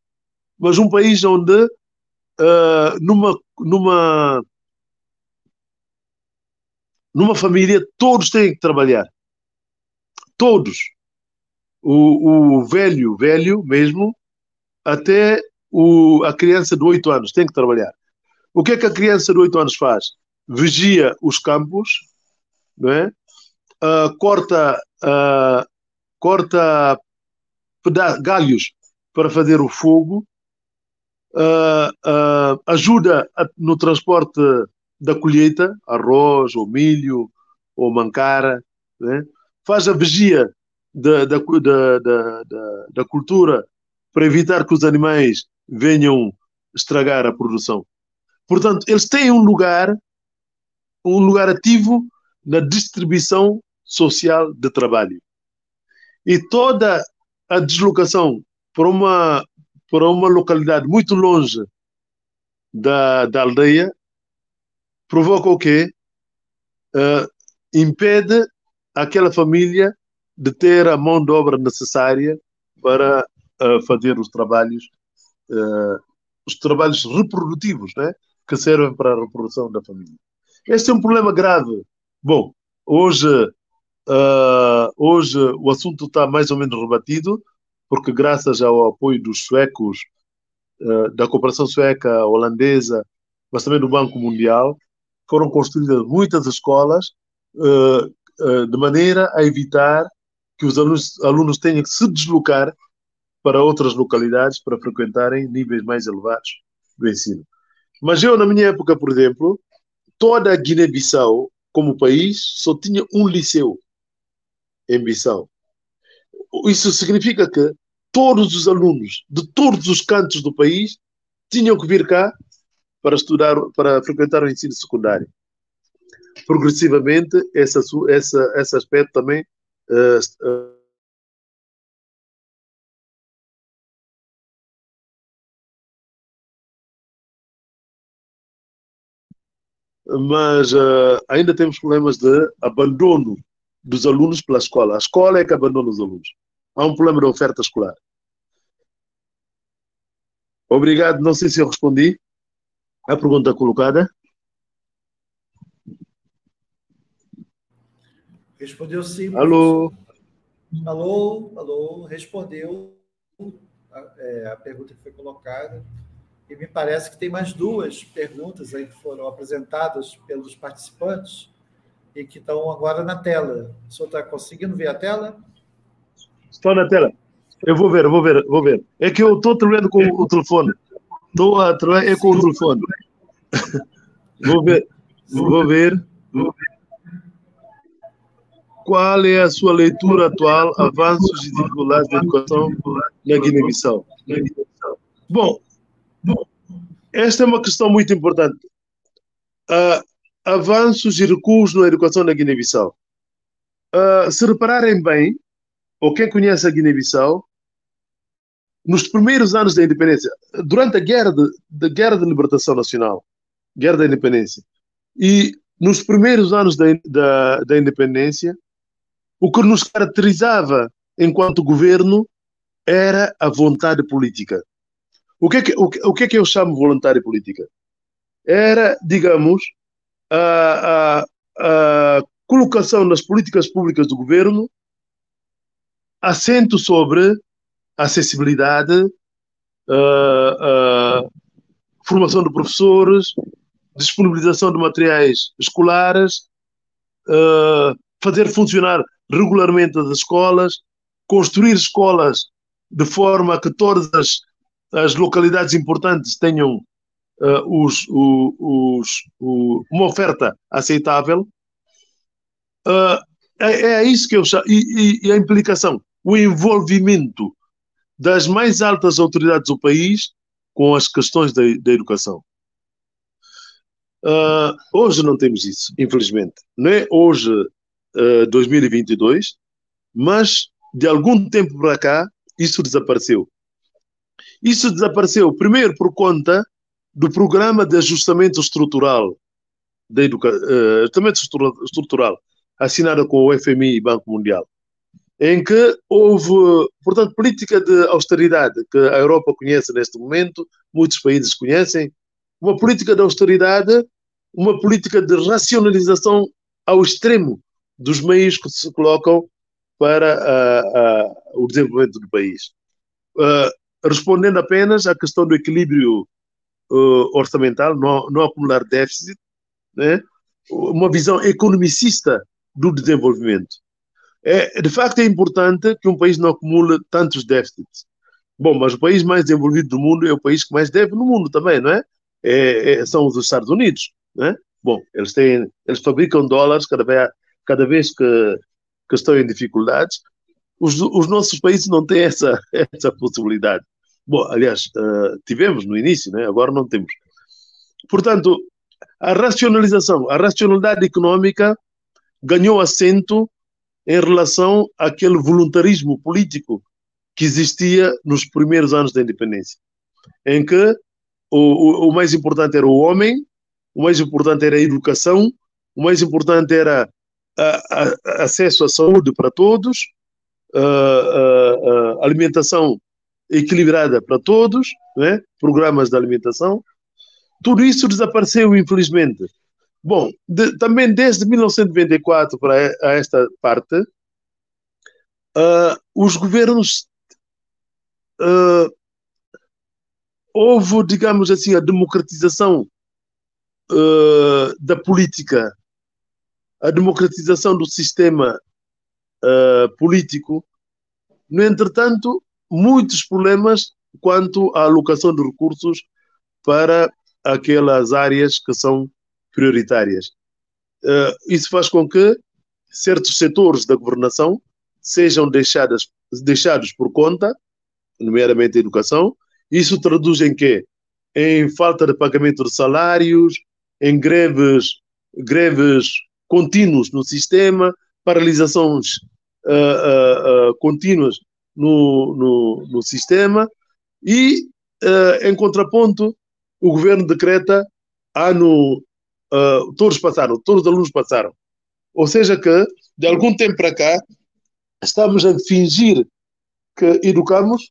mas um país onde uh, numa, numa, numa família todos têm que trabalhar. Todos. O, o velho, velho mesmo, até o, a criança de 8 anos tem que trabalhar. O que é que a criança de 8 anos faz? Vigia os campos, não é? Uh, corta, uh, corta galhos para fazer o fogo, uh, ajuda no transporte da colheita, arroz, ou milho, ou mancara, né? faz a vigia da, da, da, da cultura para evitar que os animais venham estragar a produção. Portanto, eles têm um lugar, um lugar ativo na distribuição social de trabalho. E toda a deslocação para uma para uma localidade muito longe da, da aldeia, provoca o quê? Uh, impede aquela família de ter a mão de obra necessária para uh, fazer os trabalhos, uh, os trabalhos reprodutivos, né? que servem para a reprodução da família. Este é um problema grave. Bom, hoje, hoje o assunto está mais ou menos rebatido, porque graças ao apoio dos suecos, eh, da cooperação sueca, holandesa, mas também do Banco Mundial, foram construídas muitas escolas de maneira a evitar que os alunos, alunos tenham que se deslocar para outras localidades para frequentarem níveis mais elevados do ensino. Mas eu, na minha época, por exemplo, toda a Guiné-Bissau, como país, só tinha um liceu em Bissau isso significa que todos os alunos de todos os cantos do país tinham que vir cá para estudar, para frequentar o ensino secundário. Progressivamente, essa, essa, esse aspecto também uh, uh, mas uh, ainda temos problemas de abandono dos alunos pela escola. A escola é que abandona os alunos. Há um problema de oferta escolar. Obrigado. Não sei se eu respondi à pergunta colocada. Respondeu sim. Alô? Alô, alô, respondeu a, é, a pergunta que foi colocada. E me parece que tem mais duas perguntas aí que foram apresentadas pelos participantes e que estão agora na tela. O senhor está conseguindo ver a tela? Estou na tela. Eu vou ver, vou ver, vou ver. É que eu estou trabalhando com o telefone. Estou a trabalhar é com o telefone. [LAUGHS] vou ver, vou ver. qual é a sua leitura atual, avanços e dificuldades da educação na Guiné-Bissau? Bom, esta é uma questão muito importante. Uh, avanços e recuos na educação na Guiné-Bissau. Uh, se repararem bem, ou quem conhece a Guiné-Bissau, nos primeiros anos da independência, durante a guerra de, de, guerra de libertação nacional, guerra da independência, e nos primeiros anos da, da, da independência, o que nos caracterizava enquanto governo era a vontade política. O que é que, o, o que, é que eu chamo vontade política? Era, digamos, a, a, a colocação nas políticas públicas do governo assento sobre acessibilidade, formação de professores, disponibilização de materiais escolares, fazer funcionar regularmente as escolas, construir escolas de forma que todas as, as localidades importantes tenham uh, os, os, os, uma oferta aceitável. Uh, é, é, isso que eu chamo. E, e, e, a implicação, o envolvimento das mais altas autoridades do país com as questões da, da educação. Uh, hoje não temos isso, infelizmente. Não é hoje, uh, 2022, mas de algum tempo para cá, isso desapareceu. Isso desapareceu, primeiro, por conta do programa de ajustamento estrutural, da educa... Uh, ajustamento estrutural, assinado com o FMI e Banco Mundial, em que houve, portanto, política de austeridade que a Europa conhece neste momento, muitos países conhecem, uma política de austeridade, uma política de racionalização ao extremo dos meios que se colocam para uh, uh, o desenvolvimento do país. Uh, respondendo apenas à questão do equilíbrio orçamental, não, não, acumular déficit, né? uma visão economicista do desenvolvimento. É, de facto, é importante que um país não acumule tantos déficits. Bom, mas o país mais desenvolvido do mundo é o país que mais deve no mundo também, não é? é, é são os Estados Unidos, não é? Bom, eles têm, eles fabricam dólares cada vez, cada vez que, que estão em dificuldades. Os, os nossos países não têm essa, [LAUGHS] essa possibilidade. Bom, aliás, uh, tivemos no início, né? agora não temos. Portanto, a racionalização, a racionalidade econômica ganhou assento em relação àquele voluntarismo político que existia nos primeiros anos da independência, em que o, o, o mais importante era o homem, o mais importante era a educação, o mais importante era a, a, acesso à saúde para todos, a, a alimentação equilibrada para todos, né? programas de alimentação. Tudo isso desapareceu, infelizmente. Bom, de, também desde 1994 para esta parte, uh, os governos uh, houve, digamos assim, a democratização uh, da política, a democratização do sistema uh, político. No entretanto, muitos problemas quanto à alocação de recursos para aquelas áreas que são prioritárias. Uh, isso faz com que certos setores da governação sejam deixados, deixados por conta, nomeadamente a educação. Isso traduz em quê? Em falta de pagamento de salários, em greves, greves contínuos no sistema, paralisações uh, uh, contínuas no, no, no, sistema e, em contraponto, o governo decreta ano todos passaram, todos os alunos passaram. Ou seja que, de algum tempo para cá, estamos a fingir que educamos,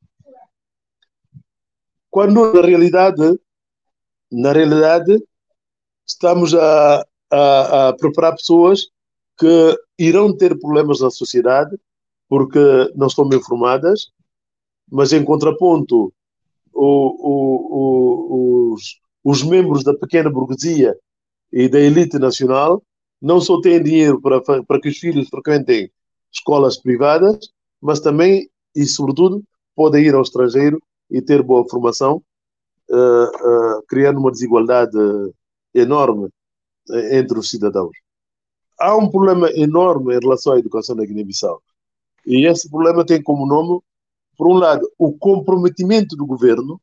quando na realidade, na realidade, estamos a, a, a preparar pessoas que irão ter problemas na sociedade porque não estão bem formadas, mas em contraponto, o, o, os, os membros da pequena burguesia e da elite nacional não só têm dinheiro para, para que os filhos frequentem escolas privadas, mas também e sobretudo podem ir ao estrangeiro e ter boa formação, uh, uh, criando uma desigualdade enorme entre os cidadãos. Há um problema enorme em relação à educação na Guiné-Bissau. E esse problema tem como nome, por um lado, o comprometimento do governo,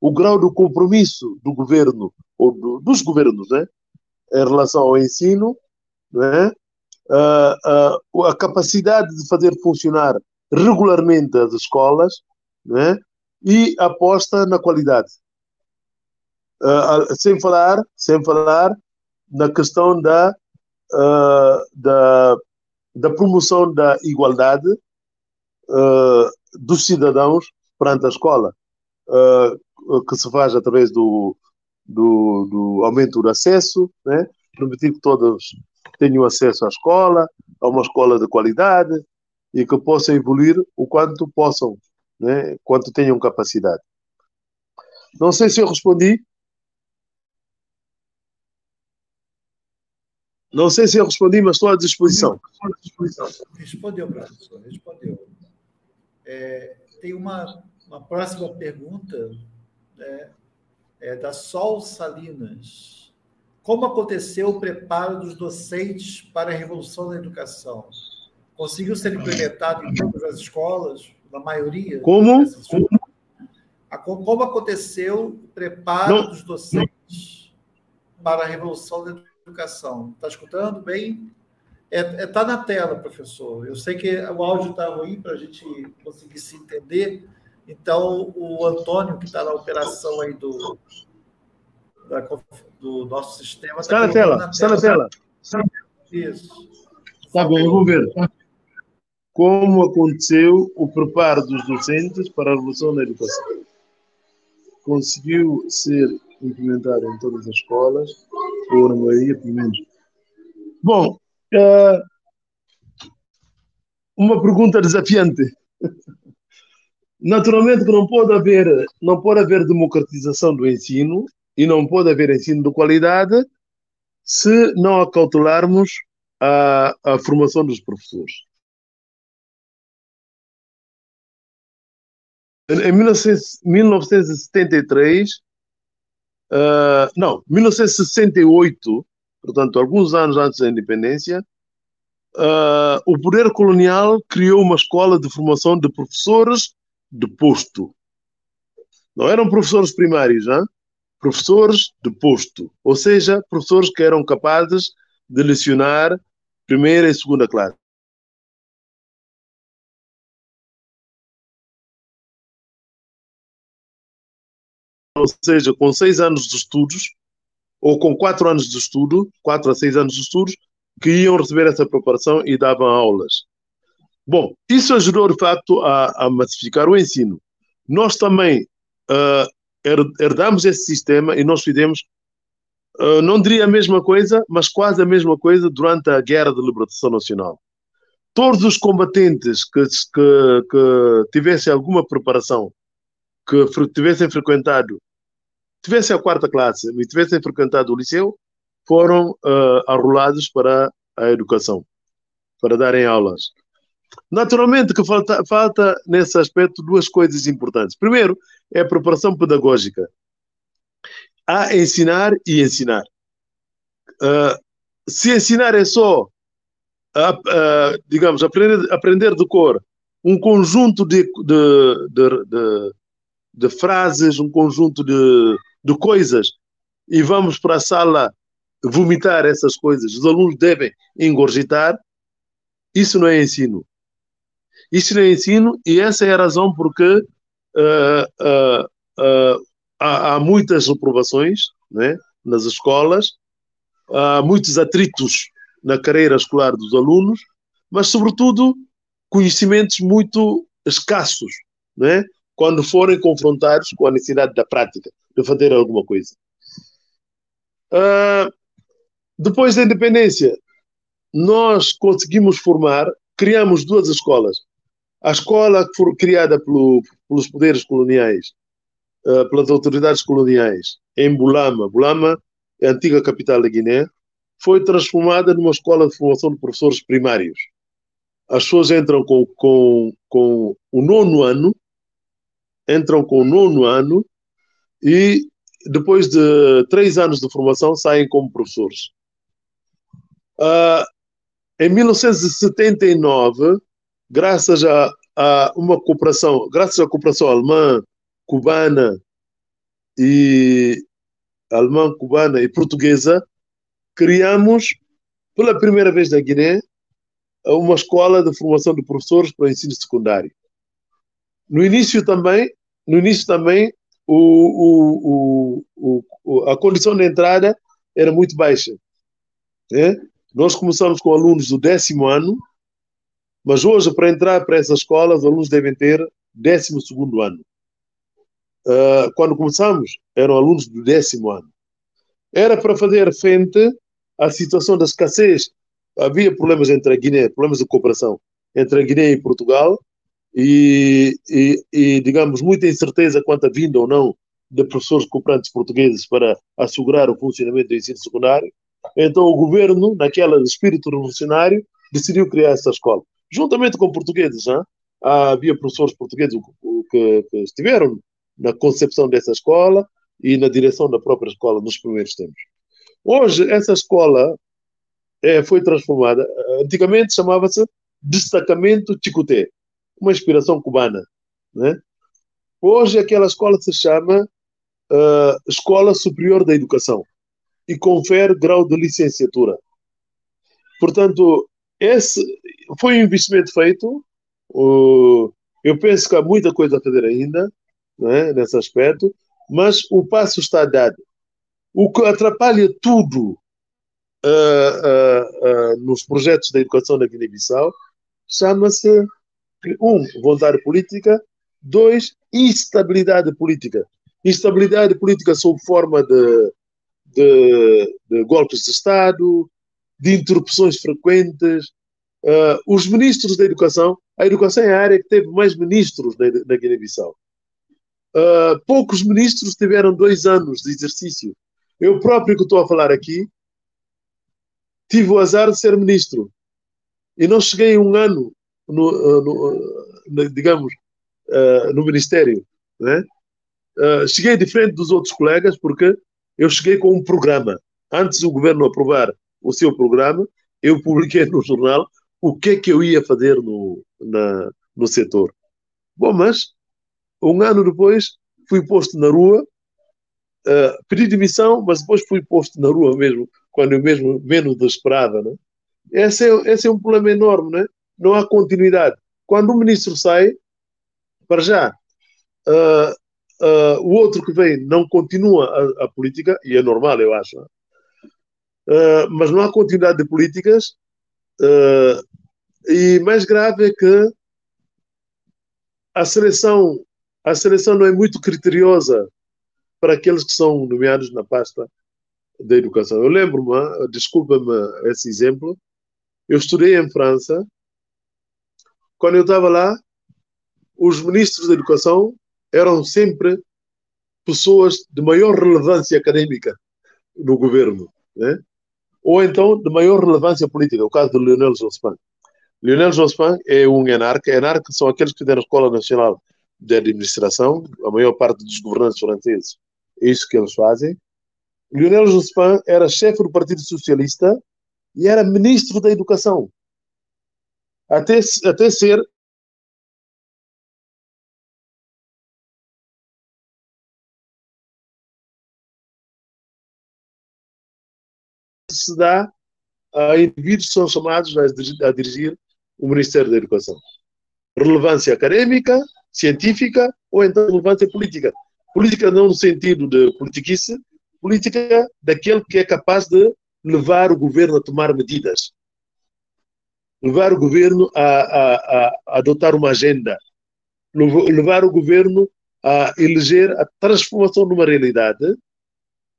o grau do compromisso do governo, ou do, dos governos, né, em relação ao ensino, né, uh, uh, a capacidade de fazer funcionar regularmente as escolas, né, e aposta na qualidade. Uh, sem falar, sem falar na questão da, uh, da, da promoção da igualdade uh, dos cidadãos perante a escola, que se faz através do, do, do, aumento do acesso, né? permitir que todos tenham acesso à escola, a uma escola de qualidade e que possam evoluir o quanto possam, né? quanto tenham capacidade. Não sei se eu respondi. Não sei se eu respondi, mas estou à disposição. Respondeu, professor, respondeu. É, tem uma, uma próxima pergunta né, é da Sol Salinas. Como aconteceu o preparo dos docentes para a revolução da educação? Conseguiu ser implementado em todas as escolas, na maioria? Como? Como aconteceu o preparo Não. dos docentes para a revolução da educação? Educação. Está escutando bem? Está é, é, tá na tela, professor. Eu sei que o áudio está ruim para a gente conseguir se entender. Então, o Antônio, que está na operação aí do, da, do nosso sistema. Está tá na, tela, na está na tela. Isso. Está bom, vamos ver. Como aconteceu o preparo dos docentes para a revolução da educação? Conseguiu ser implementado em todas as escolas, ou na pelo menos. Bom, uh, uma pergunta desafiante. [LAUGHS] Naturalmente que não pode haver, não pode haver democratização do ensino e não pode haver ensino de qualidade se não acautelarmos a, a formação dos professores. Em 1973, Uh, não, 1968, portanto, alguns anos antes da independência, uh, o poder colonial criou uma escola de formação de professores de posto. Não eram professores primários, hein? professores de posto, ou seja, professores que eram capazes de lecionar primeira e segunda classe. Ou seja, com seis anos de estudos, ou com quatro anos de estudo, quatro a seis anos de estudos, que iam receber essa preparação e davam aulas. Bom, isso ajudou de facto a, a massificar o ensino. Nós também uh, herdamos esse sistema e nós fizemos, uh, não diria a mesma coisa, mas quase a mesma coisa durante a Guerra de Libertação Nacional. Todos os combatentes que, que, que tivessem alguma preparação, que tivessem frequentado tivessem a quarta classe e tivessem frequentado o liceu, foram uh, arrolados para a educação, para darem aulas. Naturalmente que falta, falta nesse aspecto duas coisas importantes. Primeiro, é a preparação pedagógica. Há ensinar e ensinar. Uh, se ensinar é só, digamos, aprender, aprender de cor um conjunto de, de, de, de, de frases, um conjunto de, de coisas e vamos para a sala vomitar essas coisas, os alunos devem engorgitar, isso não é ensino. Isso não é ensino e essa é a razão porque uh, uh, uh, há, há, muitas reprovações né, nas escolas, há muitos atritos na carreira escolar dos alunos, mas, sobretudo, conhecimentos muito escassos, né, quando forem confrontados com a necessidade da prática de fazer alguma coisa. Uh, depois da independência, nós conseguimos formar, criamos duas escolas. A escola que foi criada pelo, pelos poderes coloniais, uh, pelas autoridades coloniais, em Bulama. Bulama é a antiga capital da Guiné. Foi transformada numa escola de formação de professores primários. As pessoas entram com, com, com o nono ano, entram com o nono ano e depois de três anos de formação saem como professores. Uh, Em 1979, graças a, a uma cooperação, graças à cooperação alemã, cubana e alemã, cubana e portuguesa, criamos pela primeira vez na Guiné uma escola de formação de professores para o ensino secundário. No início também, no início também o, o, o, a condição de entrada era muito baixa. Né? Nós começamos com alunos do décimo ano, mas hoje, para entrar para essa escola, os alunos devem ter décimo segundo ano. Uh, quando começamos, eram alunos do décimo ano. Era para fazer frente à situação da escassez. Havia problemas entre a Guiné, problemas de cooperação entre a Guiné e Portugal, e, e, e, digamos, muita incerteza quanto à vinda ou não de professores cooperantes portugueses para assegurar o funcionamento do ensino secundário. Então, o governo, naquele espírito revolucionário, decidiu criar essa escola. Juntamente com portugueses, hein? havia professores portugueses que, que estiveram na concepção dessa escola e na direção da própria escola nos primeiros tempos. Hoje, essa escola é, foi transformada. Antigamente chamava-se Destacamento Chicoté uma inspiração cubana. Né? Hoje aquela escola se chama uh, Escola Superior da Educação e confere grau de licenciatura. Portanto, esse foi um investimento feito. Uh, eu penso que há muita coisa a fazer ainda né, nesse aspecto, mas o passo está dado. O que atrapalha tudo uh, nos projetos da educação na Guiné-Bissau chama-se um, vontade política, dois, instabilidade política. Instabilidade política sob forma de, de, de golpes de Estado, de interrupções frequentes. Uh, os ministros da educação, a educação é a área que teve mais ministros na, na Guiné-Bissau. Uh, poucos ministros tiveram dois anos de exercício. Eu próprio que estou a falar aqui, tive o azar de ser ministro. E não cheguei um ano no, eh, no, no digamos, uh, no Ministério. Né? Cheguei diferente dos outros colegas porque eu cheguei com um programa. Antes do governo aprovar o seu programa, eu publiquei no jornal o que é que eu ia fazer no, na, no setor. Bom, mas um ano depois fui posto na rua, uh, pedi demissão, mas depois fui posto na rua mesmo, quando eu mesmo menos esperava. Né? Esse, é, esse é um problema enorme, né? Não há continuidade. Quando o ministro sai, para já, uh, uh, o outro que vem não continua a, a, política, e é normal, eu acho, uh, mas não há continuidade de políticas, e mais grave é que a seleção, a seleção não é muito criteriosa para aqueles que são nomeados na pasta da educação. Eu lembro-me, desculpa-me esse exemplo, eu estudei em França quando eu estava lá, os ministros da educação eram sempre pessoas de maior relevância acadêmica no governo, né? ou então de maior relevância política, o caso de Lionel Jospin. Lionel Jospin é um enarca, enarca são aqueles que fizeram a Escola Nacional de Administração, a maior parte dos governantes franceses, é isso que eles fazem. Lionel Jospin era chefe do Partido Socialista e era ministro da Educação até, até ser se dá a indivíduos que são chamados a dirigir, o Ministério da Educação. Relevância acadêmica, científica ou então relevância política. Política não no sentido de politiquice, política daquele que é capaz de levar o governo a tomar medidas levar o governo a, a, a adotar uma agenda, levar o governo a eleger a transformação numa realidade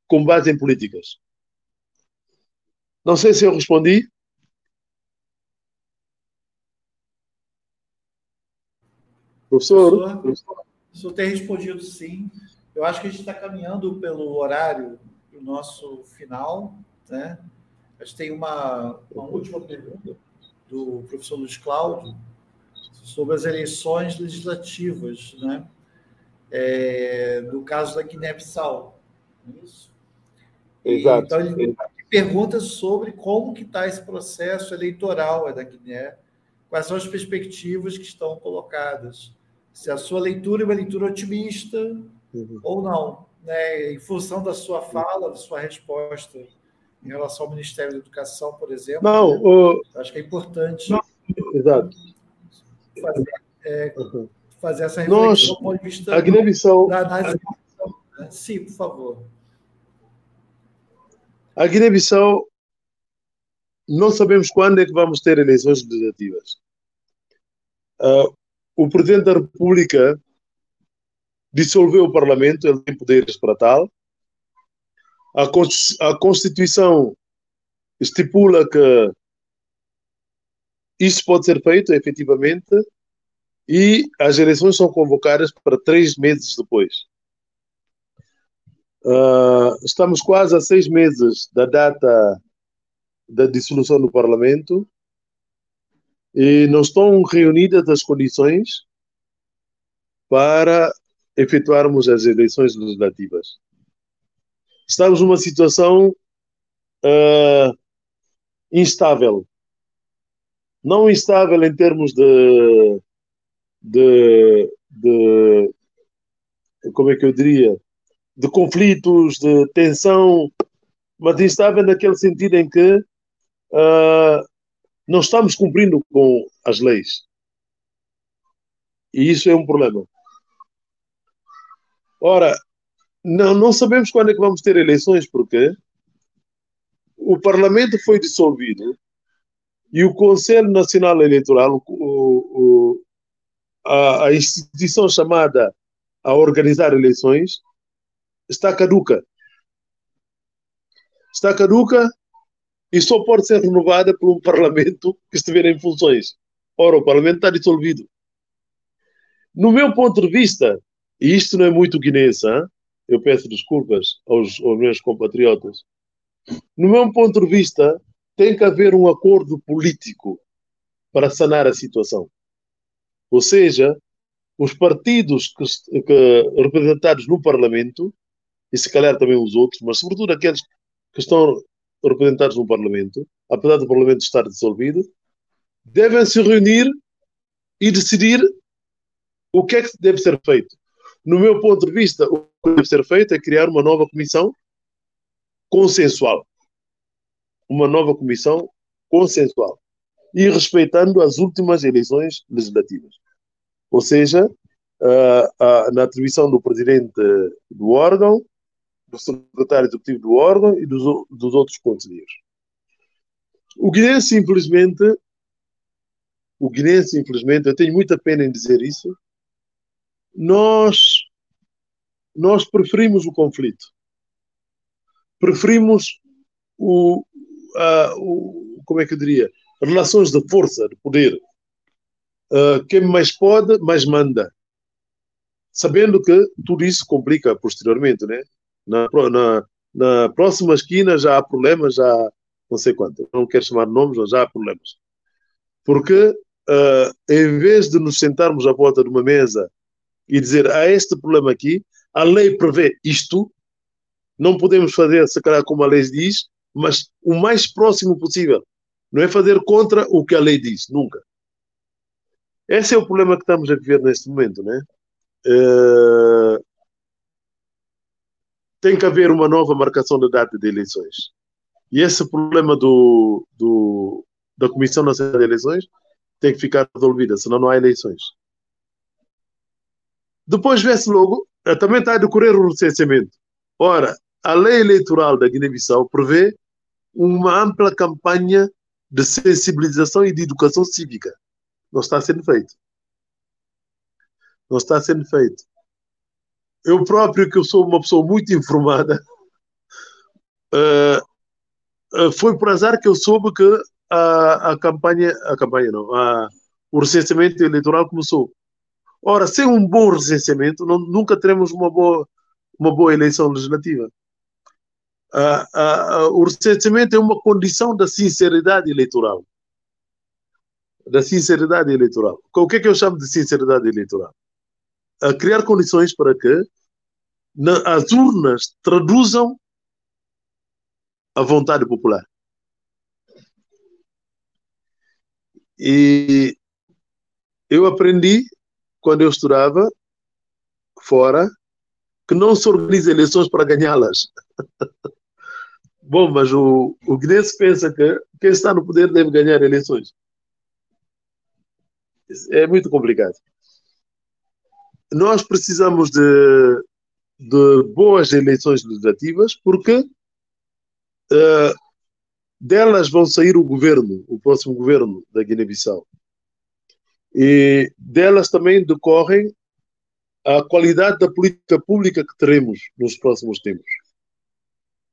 com base em políticas. Não sei se eu respondi. Professor? Professor, senhor tem respondido sim. Eu acho que a gente está caminhando pelo horário do nosso final. Né? A gente tem uma, uma última pergunta do professor Luiz Cláudio sobre as eleições legislativas, né? É, do caso da Guiné-Bissau. É isso? Exato. então, ele, perguntas sobre como que está esse processo eleitoral da Guiné, quais são as perspectivas que estão colocadas, se a sua leitura é uma leitura otimista uhum. ou não, né? em função da sua fala, da sua resposta em relação ao Ministério da Educação, por exemplo. Não, né? o... acho que é importante. Não, exato. Fazer, é, uhum. fazer essa reflexão Nós, do ponto de vista a Guiné-Bissau. A... Sim, por favor. A Guiné-Bissau, não sabemos quando é que vamos ter eleições legislativas. Uh, o Presidente da República dissolveu o Parlamento, ele tem poderes para tal. A Constituição estipula que isso pode ser feito, efetivamente, e as eleições são convocadas para três meses depois. Uh, estamos quase a seis meses da data da dissolução do Parlamento e não estão reunidas as condições para efetuarmos as eleições legislativas. Estamos numa situação uh, instável. Não instável em termos de, de, de, como é que eu diria, de conflitos, de tensão, mas instável naquele sentido em que uh, não estamos cumprindo com as leis. E isso é um problema. Ora, não, não sabemos quando é que vamos ter eleições, porque o Parlamento foi dissolvido e o Conselho Nacional Eleitoral, o, o, a, a instituição chamada a organizar eleições, está caduca. Está caduca e só pode ser renovada por um Parlamento que estiver em funções. Ora, o Parlamento está dissolvido. No meu ponto de vista, e isto não é muito guinense, hein? Eu peço desculpas aos, aos meus compatriotas, no meu ponto de vista, tem que haver um acordo político para sanar a situação. Ou seja, os partidos que, que, representados no Parlamento e se calhar também os outros, mas sobretudo aqueles que estão representados no Parlamento, apesar do Parlamento estar dissolvido, devem se reunir e decidir o que é que deve ser feito. No meu ponto de vista, deve ser feito é criar uma nova comissão consensual. Uma nova comissão consensual. E respeitando as últimas eleições legislativas. Ou seja, uh, uh, na atribuição do presidente do órgão, do secretário executivo do órgão e dos, dos outros conselheiros. O Guinense, infelizmente, o Guinense, infelizmente, eu tenho muita pena em dizer isso, nós, nós preferimos o conflito. Preferimos o, a, o como é que eu diria, relações de força, de poder. Uh, quem mais pode, mais manda. Sabendo que tudo isso complica posteriormente, né? Na, na, na próxima esquina já há problemas, já não sei quanto. Não quero chamar nomes, mas já há problemas. Porque uh, em vez de nos sentarmos à volta de uma mesa e dizer há este problema aqui, a lei prevê isto, não podemos fazer, se calhar, como a lei diz, mas o mais próximo possível. Não é fazer contra o que a lei diz, nunca. Esse é o problema que estamos a viver neste momento, né? Uh, tem que haver uma nova marcação da data de eleições. E esse problema do, do, da Comissão Nacional de Eleições tem que ficar resolvido, senão não há eleições. Depois vê-se logo, eh, também está a decorrer o recenseamento. Ora, a lei eleitoral da Guiné-Bissau prevê uma ampla campanha de sensibilização e de educação cívica. Não está sendo feito. Não está sendo feito eu próprio, que eu sou uma pessoa muito informada, uh, [LAUGHS] uh, foi por azar que eu soube que a, a campanha, a campanha não, a, o recenseamento eleitoral começou. Ora, sem um bom recenseamento, não, nunca teremos uma boa, uma boa eleição legislativa. Uh, o recenseamento é uma condição da sinceridade eleitoral. Da sinceridade eleitoral. O que é que eu chamo de sinceridade eleitoral? a criar condições para que na, as urnas traduzam a vontade popular. E eu aprendi, quando eu estudava fora, que não se organiza eleições para ganhá-las. [LAUGHS] Bom, mas o, o pensa que quem está no poder deve ganhar eleições. É muito complicado. Nós precisamos de, de boas eleições legislativas porque uh, delas vão sair o governo, o próximo governo da Guiné-Bissau. E delas também decorrem a qualidade da política pública que teremos nos próximos tempos.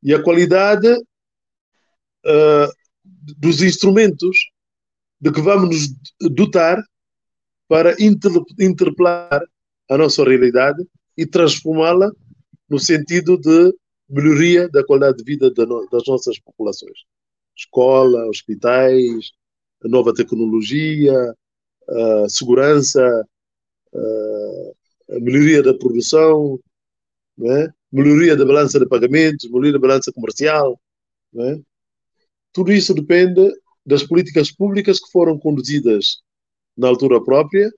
E a qualidade uh, dos instrumentos de que vamos nos dotar para interpelar a nossa realidade e transformá-la no sentido de melhoria da qualidade de vida das nossas populações. Escola, hospitais, nova tecnologia, a segurança, a melhoria da produção, é? melhoria da balança de pagamentos, melhoria da balança comercial. É? Tudo isso depende das políticas públicas que foram conduzidas na altura própria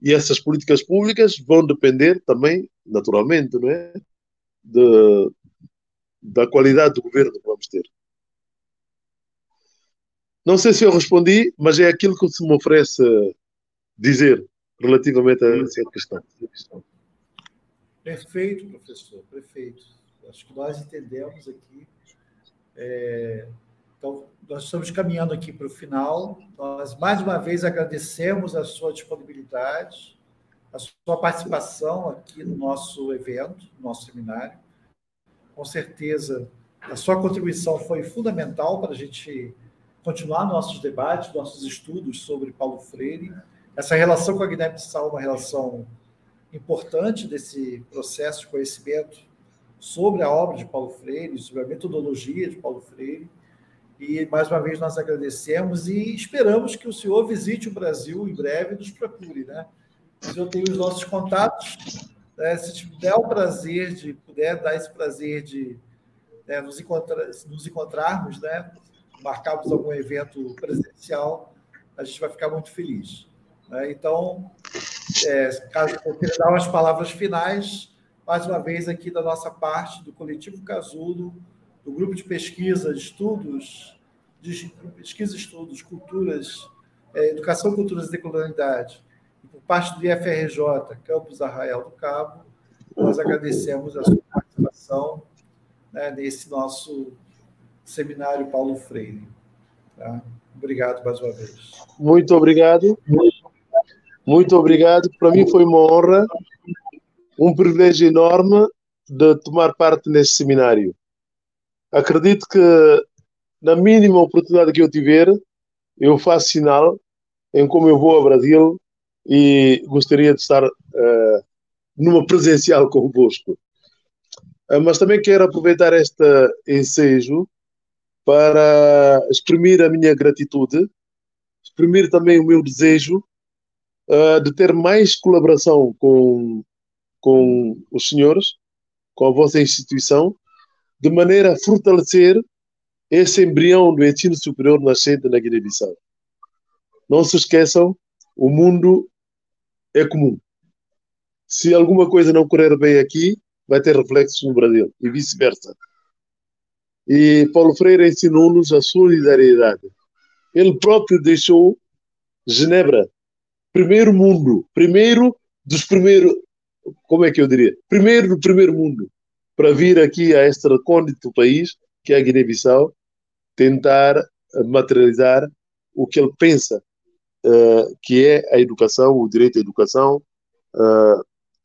e essas políticas públicas vão depender também, naturalmente, é? De, da qualidade do governo que vamos ter. Não sei se eu respondi, mas é aquilo que se me oferece dizer relativamente a essa questão. Perfeito, professor, perfeito. Acho que nós entendemos aqui. É, então, nós estamos caminhando aqui para o final. Nós, mais uma vez, agradecemos a sua disponibilidade, a sua participação aqui no nosso evento, no nosso seminário. Com certeza, a sua contribuição foi fundamental para a gente continuar nossos debates, nossos estudos sobre Paulo Freire essa relação com a Guiné-Bissau é uma relação importante desse processo de conhecimento sobre a obra de Paulo Freire, sobre a metodologia de Paulo Freire. E, mais uma vez, nós agradecemos e esperamos que o senhor visite o Brasil em breve e nos procure. Né? O senhor tem os nossos contatos. Né? Se der o prazer de puder dar esse prazer de né, nos, encontrar, nos encontrarmos, né? marcarmos algum evento presencial, a gente vai ficar muito feliz. Né? Então, é, caso eu queira dar umas palavras finais, mais uma vez aqui da nossa parte, do Coletivo Casulo, do Grupo de Pesquisa, de Estudos, de Pesquisa, Estudos, Culturas, é, Educação, Culturas e Decolonialidade, e por parte do IFRJ, Campus Arraial do Cabo, nós agradecemos a sua participação né, nesse nosso seminário Paulo Freire. Tá? Obrigado mais uma vez. Muito obrigado. Muito obrigado. Para mim foi uma honra, um privilégio enorme de tomar parte neste seminário. Acredito que, na mínima oportunidade que eu tiver, eu faço sinal em como eu vou ao Brasil e gostaria de estar uh, numa presencial [LAUGHS] convosco. Uh, mas também quero aproveitar este ensejo para exprimir a minha gratitude, exprimir também o meu desejo uh, de ter mais colaboração com, com os senhores, com a vossa instituição, de maneira a fortalecer esse embrião do ensino superior nascente na Guiné-Bissau. Não se esqueçam, o mundo é comum. Se alguma coisa não correr bem aqui, vai ter reflexos no Brasil e vice-versa. E Paulo Freire ensinou-nos a solidariedade. Ele próprio deixou Genebra primeiro mundo, primeiro dos primeiros, como é que eu diria? Primeiro do primeiro mundo, para vir aqui a este recôndito país, que é a Guiné-Bissau, tentar materializar o que ele pensa uh, que é a educação, o direito à educação uh,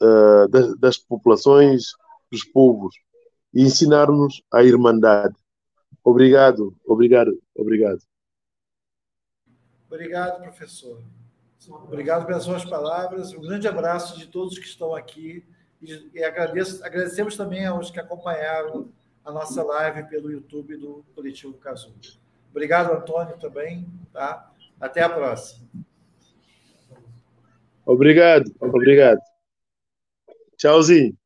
uh, das, das, populações, dos povos, e ensinar-nos a irmandade. Obrigado, obrigado, obrigado. Obrigado, professor. Obrigado pelas suas palavras. Um grande abraço de todos que estão aqui. E agradeço, agradecemos também aos que acompanharam a nossa live pelo YouTube do Coletivo Casu. Obrigado, Antônio, também. Tá? Até a próxima. Obrigado, obrigado. Tchauzinho.